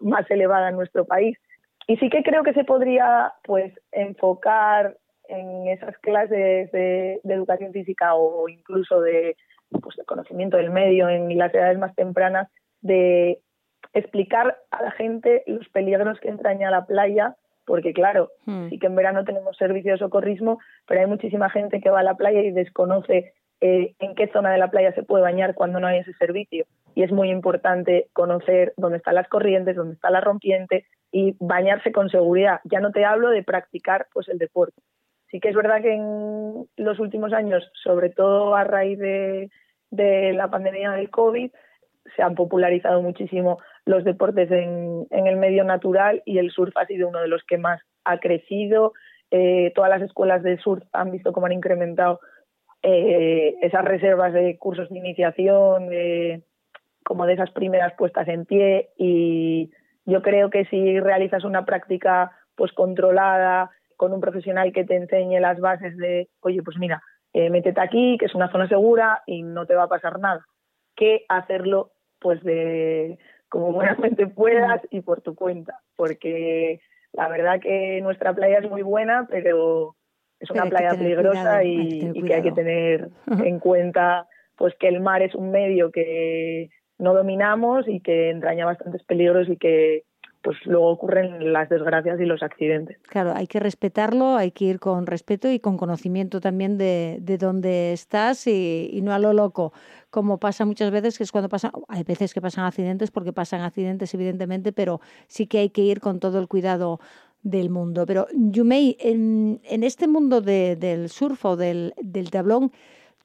más elevada en nuestro país. Y sí que creo que se podría pues enfocar en esas clases de, educación física o incluso de, pues, de conocimiento del medio en las edades más tempranas de explicar a la gente los peligros que entraña la playa porque claro, hmm. sí que en verano tenemos servicio de socorrismo, pero hay muchísima gente que va a la playa y desconoce eh, en qué zona de la playa se puede bañar cuando no hay ese servicio. Y es muy importante conocer dónde están las corrientes, dónde está la rompiente y bañarse con seguridad. Ya no te hablo de practicar pues el deporte. Sí que es verdad que en los últimos años, sobre todo a raíz de, de la pandemia del COVID, se han popularizado muchísimo los deportes en, el medio natural y el surf ha sido uno de los que más ha crecido. Eh, todas las escuelas de surf han visto cómo han incrementado eh, esas reservas de cursos de iniciación, como de esas primeras puestas en pie y yo creo que si realizas una práctica pues controlada con un profesional que te enseñe las bases de, oye, pues mira, eh, métete aquí, que es una zona segura y no te va a pasar nada, que hacerlo pues de, como buenamente puedas y por tu cuenta, porque la verdad que nuestra playa es muy buena, pero es una playa peligrosa y, que, que hay que tener en cuenta pues que el mar es un medio que no dominamos y que entraña bastantes peligros y que pues luego ocurren las desgracias y los accidentes. Claro, hay que respetarlo, hay que ir con respeto y con conocimiento también de, de dónde estás y, no a lo loco, como pasa muchas veces, que es cuando pasan, hay veces que pasan accidentes porque pasan accidentes evidentemente, pero sí que hay que ir con todo el cuidado del mundo. Pero Yumei, en, en este mundo del surf o del, del tablón,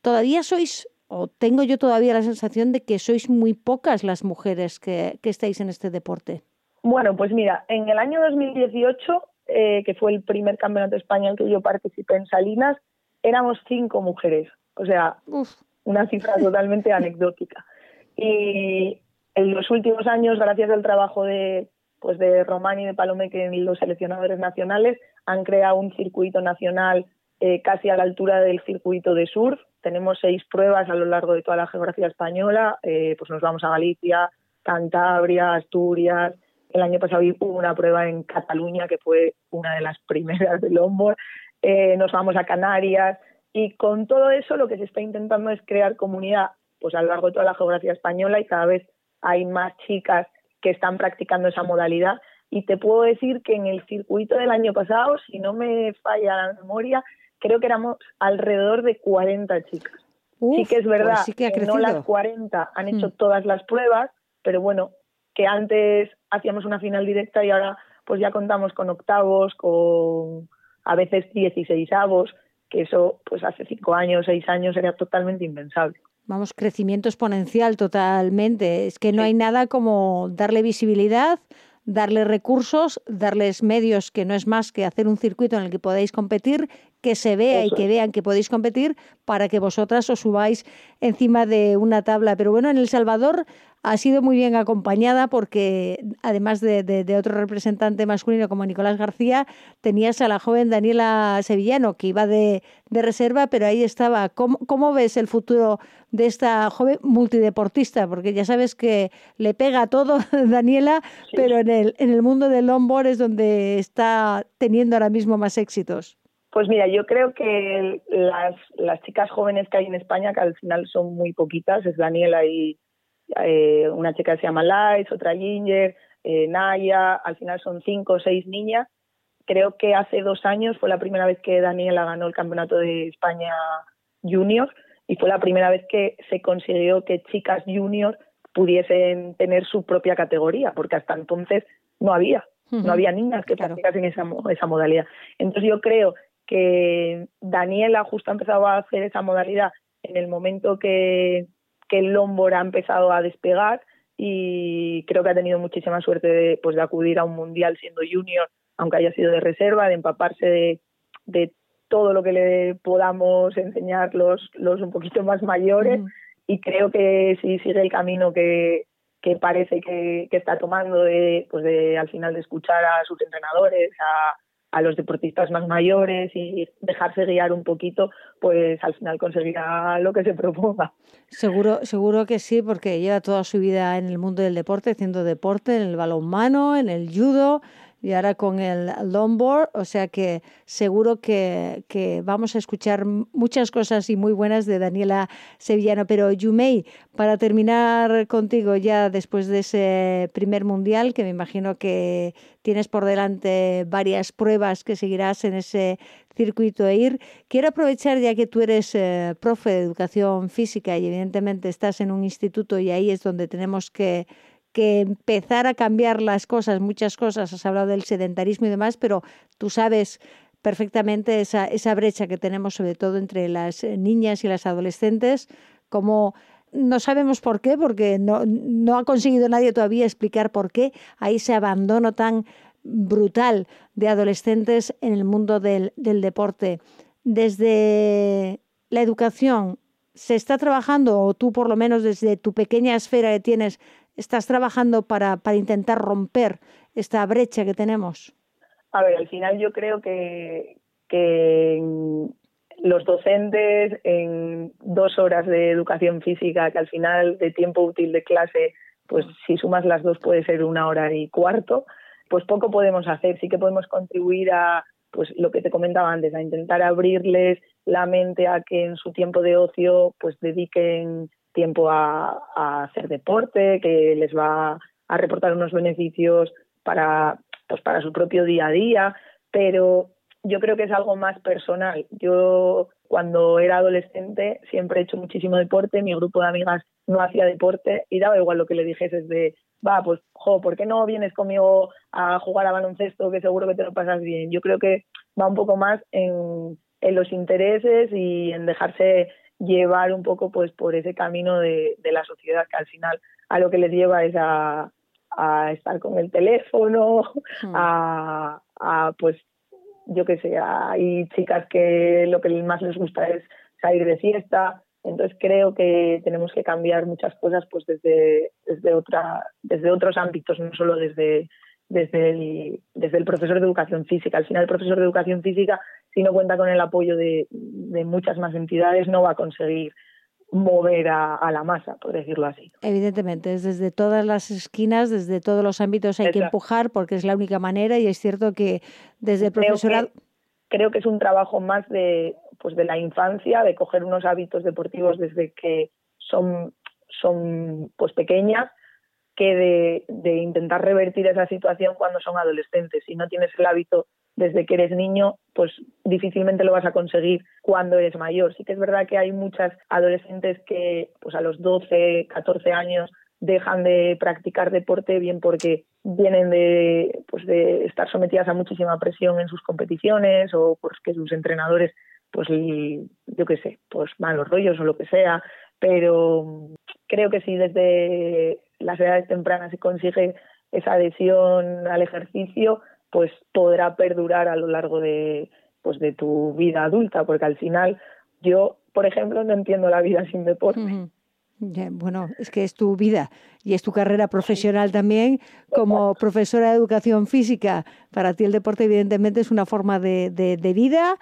¿todavía sois o tengo yo todavía la sensación de que sois muy pocas las mujeres que, que estáis en este deporte? Bueno, pues mira, en el año 2018, eh, que fue el primer campeonato español que yo participé en Salinas, éramos cinco mujeres. O sea, una cifra totalmente anecdótica. Y en los últimos años, gracias al trabajo de pues de Román y de Palomeque en los seleccionadores nacionales, han creado un circuito nacional eh, casi a la altura del circuito de surf. Tenemos seis pruebas a lo largo de toda la geografía española. Eh, pues nos vamos a Galicia, Cantabria, Asturias, el año pasado hubo una prueba en Cataluña que fue una de las primeras del longboard. Eh, nos vamos a Canarias y con todo eso lo que se está intentando es crear comunidad pues a lo largo de toda la geografía española y cada vez hay más chicas que están practicando esa modalidad y te puedo decir que en el circuito del año pasado, si no me falla la memoria, creo que éramos alrededor de 40 chicas. sí que es pues verdad que, no las 40 han hecho mm. todas las pruebas, pero bueno, que antes hacíamos una final directa y ahora pues ya contamos con octavos, con a veces 16 avos, que eso pues hace cinco años, seis años era totalmente impensable. Vamos, crecimiento exponencial totalmente. Es que no hay nada como darle visibilidad, darle recursos, darles medios, que no es más que hacer un circuito en el que podáis competir, que se vea y que vean que podéis competir para que vosotras os subáis encima de una tabla. Pero bueno, en El Salvador ha sido muy bien acompañada porque además de, otro representante masculino como Nicolás García, tenías a la joven Daniela Sevillano que iba de, reserva, pero ahí estaba. ¿Cómo, ves el futuro de esta joven multideportista? Porque ya sabes que le pega a todo Daniela, pero en el, en el mundo del longboard es donde está teniendo ahora mismo más éxitos. Pues mira, yo creo que las, las chicas jóvenes que hay en España, que al final son muy poquitas, es Daniela y, eh, una chica que se llama Lights, otra Ginger, eh, Naya, al final son cinco o seis niñas. Creo que hace dos años fue la primera vez que Daniela ganó el Campeonato de España Junior y fue la primera vez que se consiguió que chicas junior pudiesen tener su propia categoría, porque hasta entonces no había, no había niñas que practicasen esa, esa modalidad. Entonces yo creo que Daniela justo ha empezado a hacer esa modalidad en el momento que, que el longboard ha empezado a despegar y creo que ha tenido muchísima suerte de, pues, de acudir a un mundial siendo junior, aunque haya sido de reserva, de empaparse de, todo lo que le podamos enseñar los, los un poquito más mayores y creo que si sigue el camino que, que parece que, está tomando de, pues de al final de escuchar a sus entrenadores, a, a los deportistas más mayores y dejarse guiar un poquito, pues al final conseguirá lo que se proponga. Seguro, seguro que sí, porque lleva toda su vida en el mundo del deporte, haciendo deporte, en el balonmano, en el judo, y ahora con el longboard, o sea que seguro que, vamos a escuchar muchas cosas y muy buenas de Daniela Sevillano. Pero Yumei, para terminar contigo ya después de ese primer mundial, que me imagino que tienes por delante varias pruebas que seguirás en ese circuito e ir, quiero aprovechar ya que tú eres eh, profe de educación física y evidentemente estás en un instituto y ahí es donde tenemos que que empezar a cambiar las cosas, muchas cosas, has hablado del sedentarismo y demás, pero tú sabes perfectamente esa, brecha que tenemos sobre todo entre las niñas y las adolescentes, como no sabemos por qué, porque no, no ha conseguido nadie todavía explicar por qué hay ese abandono tan brutal de adolescentes en el mundo del, del deporte. Desde la educación, ¿se está trabajando, o tú por lo menos desde tu pequeña esfera que tienes, estás trabajando para, para intentar romper esta brecha que tenemos? A ver, al final yo creo que, que los docentes en dos horas de educación física, que al final de tiempo útil de clase, pues si sumas las dos puede ser una hora y cuarto, pues poco podemos hacer. Sí que podemos contribuir a, pues lo que te comentaba antes, a intentar abrirles la mente a que en su tiempo de ocio pues dediquen tiempo a, hacer deporte, que les va a reportar unos beneficios para, pues para su propio día a día, pero yo creo que es algo más personal. Yo cuando era adolescente siempre he hecho muchísimo deporte, mi grupo de amigas no hacía deporte y daba igual lo que le dijese de, va, pues, jo, ¿por qué no vienes conmigo a jugar a baloncesto que seguro que te lo pasas bien? Yo creo que va un poco más en, en los intereses y en dejarse llevar un poco pues por ese camino de, la sociedad que al final a lo que les lleva es a, estar con el teléfono, hmm. a, pues yo qué sé, hay chicas que lo que más les gusta es salir de fiesta, entonces creo que tenemos que cambiar muchas cosas pues desde, desde otra, desde otros ámbitos, no solo desde desde el, desde el profesor de educación física. Al final el profesor de educación física si no cuenta con el apoyo de, muchas más entidades, no va a conseguir mover a, la masa, por decirlo así. Evidentemente, es desde todas las esquinas, desde todos los ámbitos hay que empujar porque es la única manera y es cierto que desde el profesorado... Creo que es un trabajo más de, pues de la infancia, de coger unos hábitos deportivos desde que son, son pues pequeñas que de, intentar revertir esa situación cuando son adolescentes. Si no tienes el hábito desde que eres niño, pues difícilmente lo vas a conseguir cuando eres mayor. Sí que es verdad que hay muchas adolescentes que pues a los 12, 14 años dejan de practicar deporte bien porque vienen de pues de estar sometidas a muchísima presión en sus competiciones o porque sus entrenadores pues yo qué sé, pues malos rollos o lo que sea, pero creo que si desde las edades tempranas se consigue esa adhesión al ejercicio, pues podrá perdurar a lo largo de, pues de tu vida adulta, porque al final yo, por ejemplo, no entiendo la vida sin deporte. bueno, es que es tu vida y es tu carrera profesional también como profesora de educación física. Para ti el deporte evidentemente es una forma de, de, de vida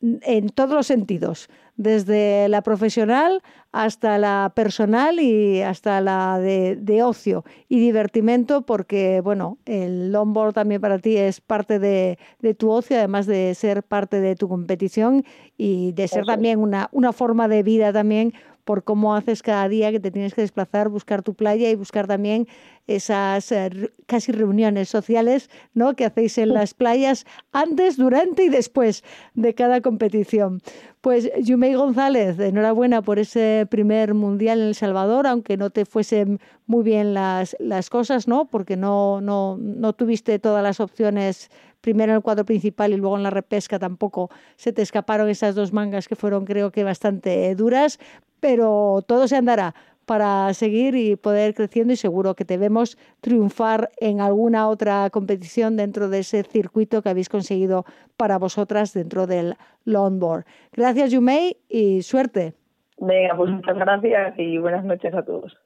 en todos los sentidos, desde la profesional hasta la personal y hasta la de, ocio y divertimento, porque bueno, el longboard también para ti es parte de, tu ocio, además de ser parte de tu competición y de ser también una, una forma de vida también por cómo haces cada día que te tienes que desplazar, buscar tu playa y buscar también esas eh, casi reuniones sociales ¿no? que hacéis en las playas antes, durante y después de cada competición. Pues Yumei González, enhorabuena por ese primer mundial en El Salvador, aunque no te fuesen muy bien las, las cosas, ¿no? Porque no, no, no tuviste todas las opciones primero en el cuadro principal y luego en la repesca tampoco se te escaparon esas dos mangas que fueron creo que bastante duras, pero todo se andará para seguir y poder creciendo y seguro que te vemos triunfar en alguna otra competición dentro de ese circuito que habéis conseguido para vosotras dentro del longboard. Gracias Yumei y suerte. Venga, pues muchas gracias y buenas noches a todos.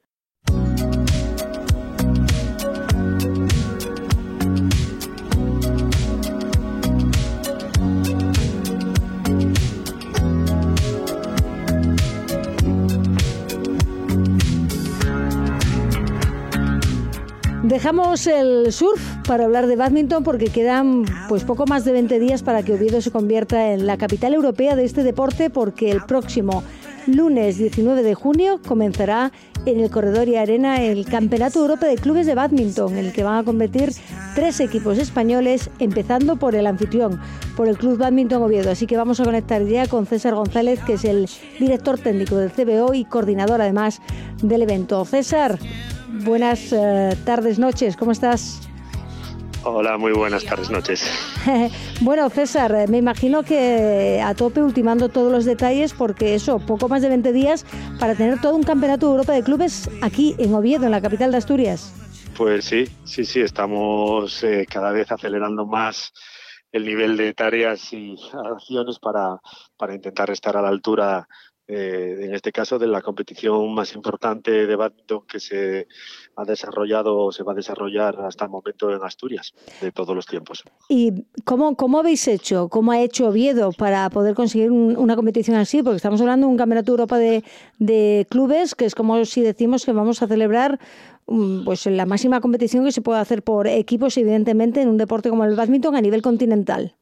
Dejamos el surf para hablar de badminton porque quedan pues poco más de 20 días para que Oviedo se convierta en la capital europea de este deporte porque el próximo lunes 19 de junio comenzará en el Corredor y Arena el Campeonato Europa de Clubes de Badminton, en el que van a competir tres equipos españoles, empezando por el anfitrión, por el Club Badminton Oviedo. Así que vamos a conectar ya con César González, que es el director técnico del CBO y coordinador además del evento. César, buenas eh, tardes, noches, ¿cómo estás? Hola, muy buenas tardes, noches. bueno, César, me imagino que a tope ultimando todos los detalles porque eso, poco más de 20 días para tener todo un campeonato de Europa de clubes aquí en Oviedo, en la capital de Asturias. Pues sí, sí, sí, estamos eh, cada vez acelerando más el nivel de tareas y acciones para, para intentar estar a la altura eh, en este caso de la competición más importante de badminton que se ha desarrollado o se va a desarrollar hasta el momento en Asturias de todos los tiempos. ¿Y cómo, habéis hecho, cómo ha hecho Oviedo para poder conseguir una competición así? Porque estamos hablando de un Campeonato de Europa de, de clubes, que es como si decimos que vamos a celebrar mm, pues la máxima competición que se puede hacer por equipos, evidentemente, en un deporte como el badminton a nivel continental.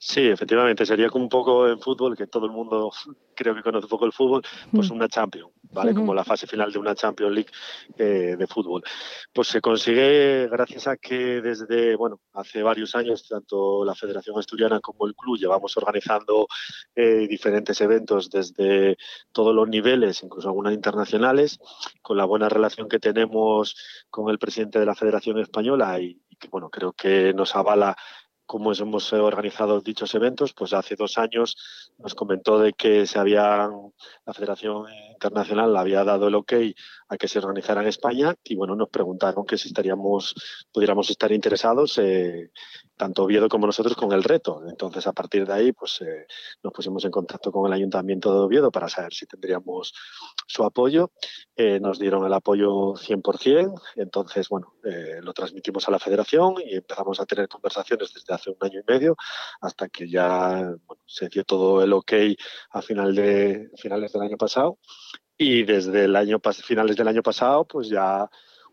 Sí, efectivamente, sería como un poco en fútbol, que todo el mundo creo que conoce un poco el fútbol, pues mm. una Champions, ¿vale? Como la fase final de una Champions League eh, de fútbol. Pues se consigue gracias a que desde, bueno, hace varios años, tanto la Federación Asturiana como el club llevamos organizando eh, diferentes eventos desde todos los niveles, incluso algunas internacionales, con la buena relación que tenemos con el presidente de la Federación Española y, y que, bueno, creo que nos avala cómo hemos organizado dichos eventos, pues hace dos años nos comentó de que se había, la Federación Internacional había dado el ok a que se organizara en España y bueno, nos preguntaron que si estaríamos, pudiéramos estar interesados, eh, tanto Oviedo como nosotros, con el reto. Entonces, a partir de ahí, pues eh, nos pusimos en contacto con el Ayuntamiento de Oviedo para saber si tendríamos su apoyo. Eh, nos dieron el apoyo 100%, entonces, bueno, lo transmitimos a la Federación y empezamos a tener conversaciones desde hace un año y medio hasta que ya se dio todo el ok a final de, finales del año pasado y desde el año finales del año pasado pues ya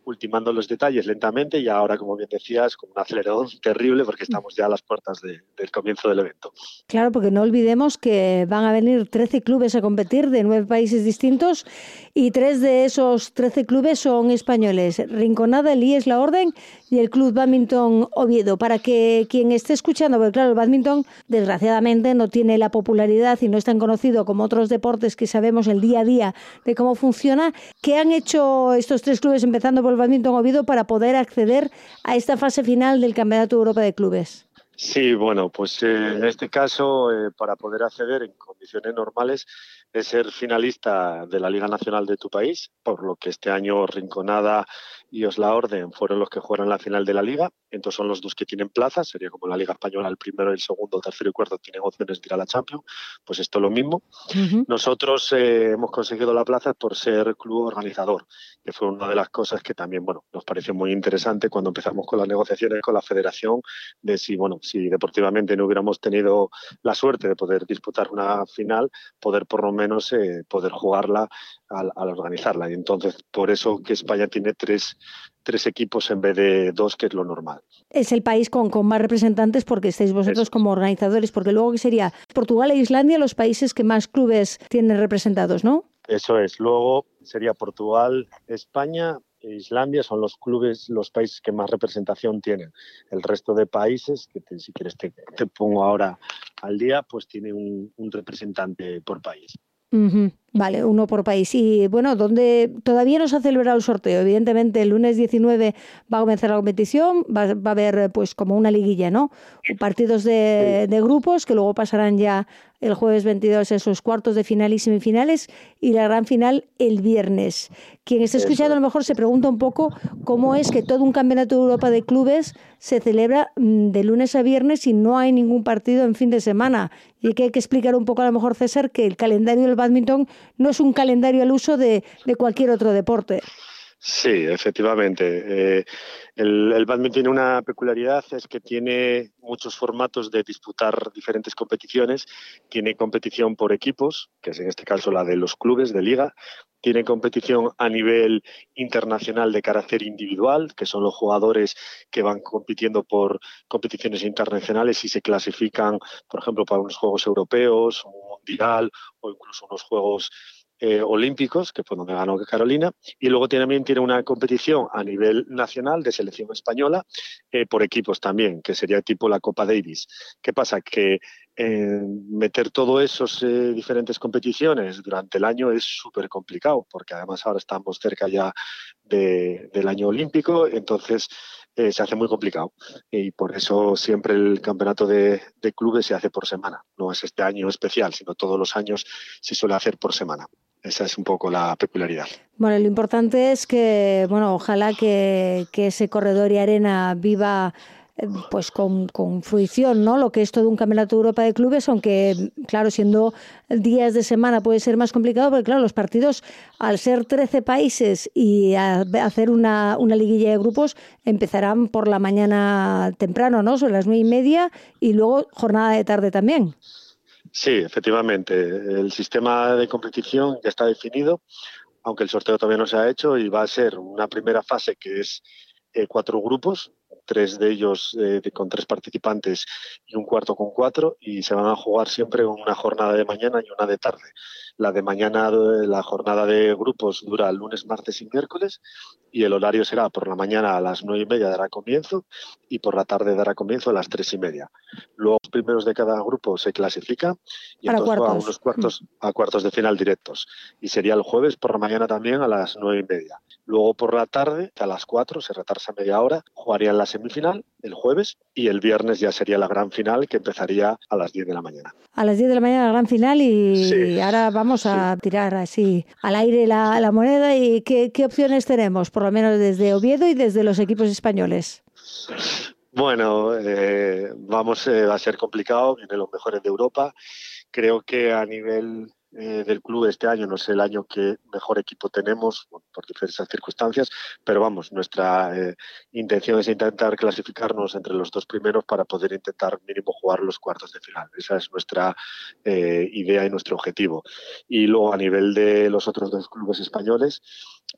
ultimando los detalles lentamente y ahora, como bien decías, con un acelerón terrible porque estamos ya a las puertas del comienzo del evento. Claro, porque no olvidemos que van a venir 13 clubes a competir de nueve países distintos y tres de esos 13 clubes son españoles. Rinconada, el IES La Orden y el Club Badminton Oviedo. Para que quien esté escuchando, porque claro, el badminton desgraciadamente no tiene la popularidad y no es tan conocido como otros deportes que sabemos el día a día de cómo funciona, ¿qué han hecho estos tres clubes empezando por el Badminton Oviedo para poder acceder a esta fase final del Campeonato Europa de Clubes? Sí, bueno, pues eh, en este caso, eh, para poder acceder en condiciones normales, es ser finalista de la Liga Nacional de tu país, por lo que este año Rinconada y Osla Orden fueron los que jugaron la final de la Liga. Entonces son los dos que tienen plazas, sería como la Liga Española, el primero, el segundo, tercero y cuarto tienen opciones de ir a la Champions. Pues esto es lo mismo. Nosotros eh, hemos conseguido la plaza por ser club organizador, que fue una de las cosas que también bueno, nos pareció muy interesante cuando empezamos con las negociaciones con la federación, de si, bueno, si deportivamente no hubiéramos tenido la suerte de poder disputar una final, poder por lo menos eh, poder jugarla al, organizarla. Y entonces, por eso que España tiene tres, tres equipos en vez de dos, que es lo normal. Es el país con, con más representantes porque estáis vosotros como organizadores, porque luego que sería Portugal e Islandia los países que más clubes tienen representados, ¿no? Eso es. Luego sería Portugal, España, e Islandia son los clubes, los países que más representación tienen. El resto de países, que si quieres te, pongo ahora al día, pues tiene un representante por país. Vale, uno por país. Y bueno, donde todavía no se ha celebrado el sorteo. Evidentemente, el lunes 19 va a comenzar la competición, va, a haber pues como una liguilla, ¿no? Partidos de, de, grupos que luego pasarán ya el jueves 22 esos cuartos de final y semifinales y la gran final el viernes. Quien esté escuchando a lo mejor se pregunta un poco cómo es que todo un campeonato de Europa de clubes se celebra mm, de lunes a viernes y no hay ningún partido en fin de semana. Y que hay que explicar un poco a lo mejor, César, que el calendario del badminton no es un calendario al uso de, cualquier otro deporte. Sí, efectivamente. Eh, el, el badminton tiene una peculiaridad, es que tiene muchos formatos de disputar diferentes competiciones. Tiene competición por equipos, que es en este caso la de los clubes de liga. Tiene competición a nivel internacional de carácter individual, que son los jugadores que van compitiendo por competiciones internacionales y se clasifican, por ejemplo, para unos Juegos Europeos, O incluso unos Juegos eh, olímpicos, que fue donde ganó Carolina, y luego también tiene una competición a nivel nacional de selección española eh, por equipos también, que sería tipo la Copa Davis. ¿Qué pasa? Que eh, meter todas esas diferentes competiciones durante el año es súper complicado, porque además ahora estamos cerca ya del año olímpico, entonces se hace muy complicado. Y por eso siempre el campeonato de, de, clubes se hace por semana. No es este año especial, sino todos los años se suele hacer por semana. Esa es un poco la peculiaridad. Bueno, lo importante es que, bueno, ojalá que, ese corredor y arena viva eh, pues con, fruición, ¿no? Lo que es todo un campeonato de Europa de clubes, aunque, claro, siendo días de semana puede ser más complicado, porque, claro, los partidos, al ser 13 países y hacer una, una liguilla de grupos, empezarán por la mañana temprano, ¿no? Son las nueve y media y luego jornada de tarde también. Sí, efectivamente. El sistema de competición ya está definido, aunque el sorteo todavía no se ha hecho y va a ser una primera fase que es eh, cuatro grupos, tres de ellos eh, con tres participantes y un cuarto con cuatro, y se van a jugar siempre una jornada de mañana y una de tarde. La de mañana, la jornada de grupos dura lunes, martes y miércoles y el horario será por la mañana a las nueve y media dará comienzo y por la tarde dará comienzo a las tres y media. Luego los primeros de cada grupo se clasifican y entonces a unos cuartos, a cuartos de final directos. Y sería el jueves por la mañana también a las nueve y media. Luego por la tarde, a las cuatro, se retarsa media hora, jugarían la semifinal el jueves y el viernes ya sería la gran final que empezaría a las 10 de la mañana. A las 10 de la mañana la gran final y ahora vamos a tirar así al aire la, moneda y ¿qué, opciones tenemos, por lo menos desde Oviedo y desde los equipos españoles. Bueno, eh, vamos, eh, va a ser complicado, vienen los mejores de Europa. Creo que a nivel eh, del club este año no es el año que mejor equipo tenemos por diversas circunstancias, pero vamos, nuestra eh, intención es intentar clasificarnos entre los dos primeros para poder intentar mínimo jugar los cuartos de final. Esa es nuestra eh, idea y nuestro objetivo. Y luego a nivel de los otros dos clubes españoles,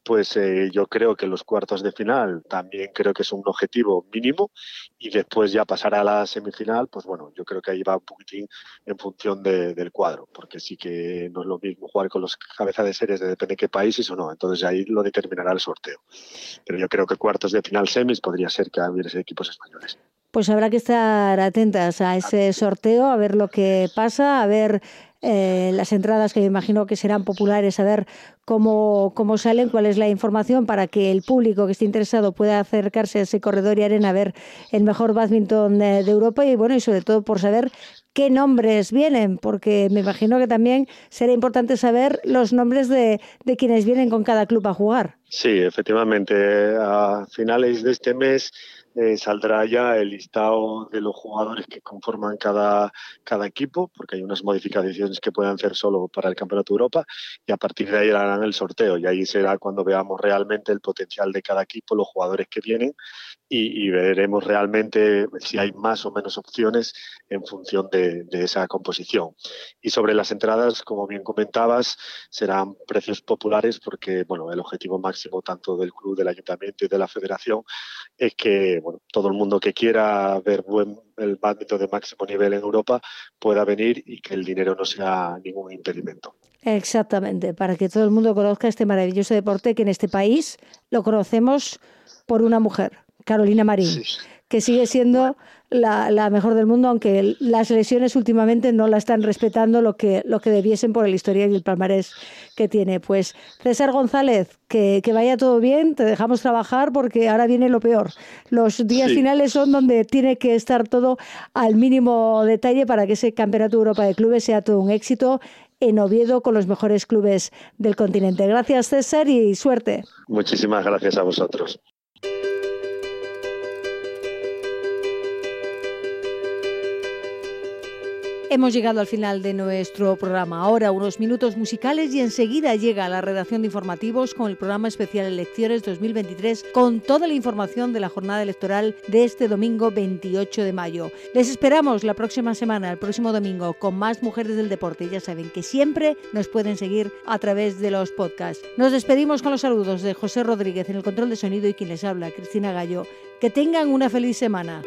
pues yo creo que los cuartos de final también creo que es un objetivo mínimo y después ya pasar a la semifinal, pues bueno, yo creo que ahí va un poquitín en función del cuadro, porque sí que no es lo mismo jugar con los cabezas de series de depende de qué países o no. Entonces ahí lo determinará el sorteo. Pero yo creo que cuartos de final semis podría ser que hubiese equipos españoles. Pues habrá que estar atentas a ese sorteo, a ver lo que pasa, a ver eh, las entradas que me imagino que serán populares, a ver cómo, cómo salen, cuál es la información para que el público que esté interesado pueda acercarse a ese corredor y arena a ver el mejor badminton de, de Europa y bueno, y sobre todo por saber qué nombres vienen, porque me imagino que también será importante saber los nombres de, de quienes vienen con cada club a jugar. Sí, efectivamente. A finales de este mes eh, saldrá ya el listado de los jugadores que conforman cada, cada equipo, porque hay unas modificaciones que pueden hacer solo para el Campeonato de Europa, y a partir de ahí harán el sorteo, y ahí será cuando veamos realmente el potencial de cada equipo, los jugadores que vienen, y, veremos realmente si hay más o menos opciones en función de, de, esa composición. Y sobre las entradas, como bien comentabas, serán precios populares porque bueno, el objetivo máximo tanto del club, del ayuntamiento y de la federación es que bueno, todo el mundo que quiera ver buen, el badminton de máximo nivel en Europa pueda venir y que el dinero no sea ningún impedimento. Exactamente, para que todo el mundo conozca este maravilloso deporte que en este país lo conocemos por una mujer, Carolina Marín, que sigue siendo la, mejor del mundo, aunque las lesiones últimamente no la están respetando lo que, lo que debiesen por el historial y el palmarés que tiene. Pues César González, que, vaya todo bien, te dejamos trabajar porque ahora viene lo peor. Los días finales son donde tiene que estar todo al mínimo detalle para que ese Campeonato Europa de Clubes sea todo un éxito en Oviedo con los mejores clubes del continente. Gracias César y suerte. Muchísimas gracias a vosotros. Hemos llegado al final de nuestro programa. Ahora unos minutos musicales y enseguida llega la redacción de informativos con el programa especial Elecciones 2023 con toda la información de la jornada electoral de este domingo 28 de mayo. Les esperamos la próxima semana, el próximo domingo, con más mujeres del deporte. Ya saben que siempre nos pueden seguir a través de los podcasts. Nos despedimos con los saludos de José Rodríguez en el control de sonido y quien les habla, Cristina Gallo. Que tengan una feliz semana.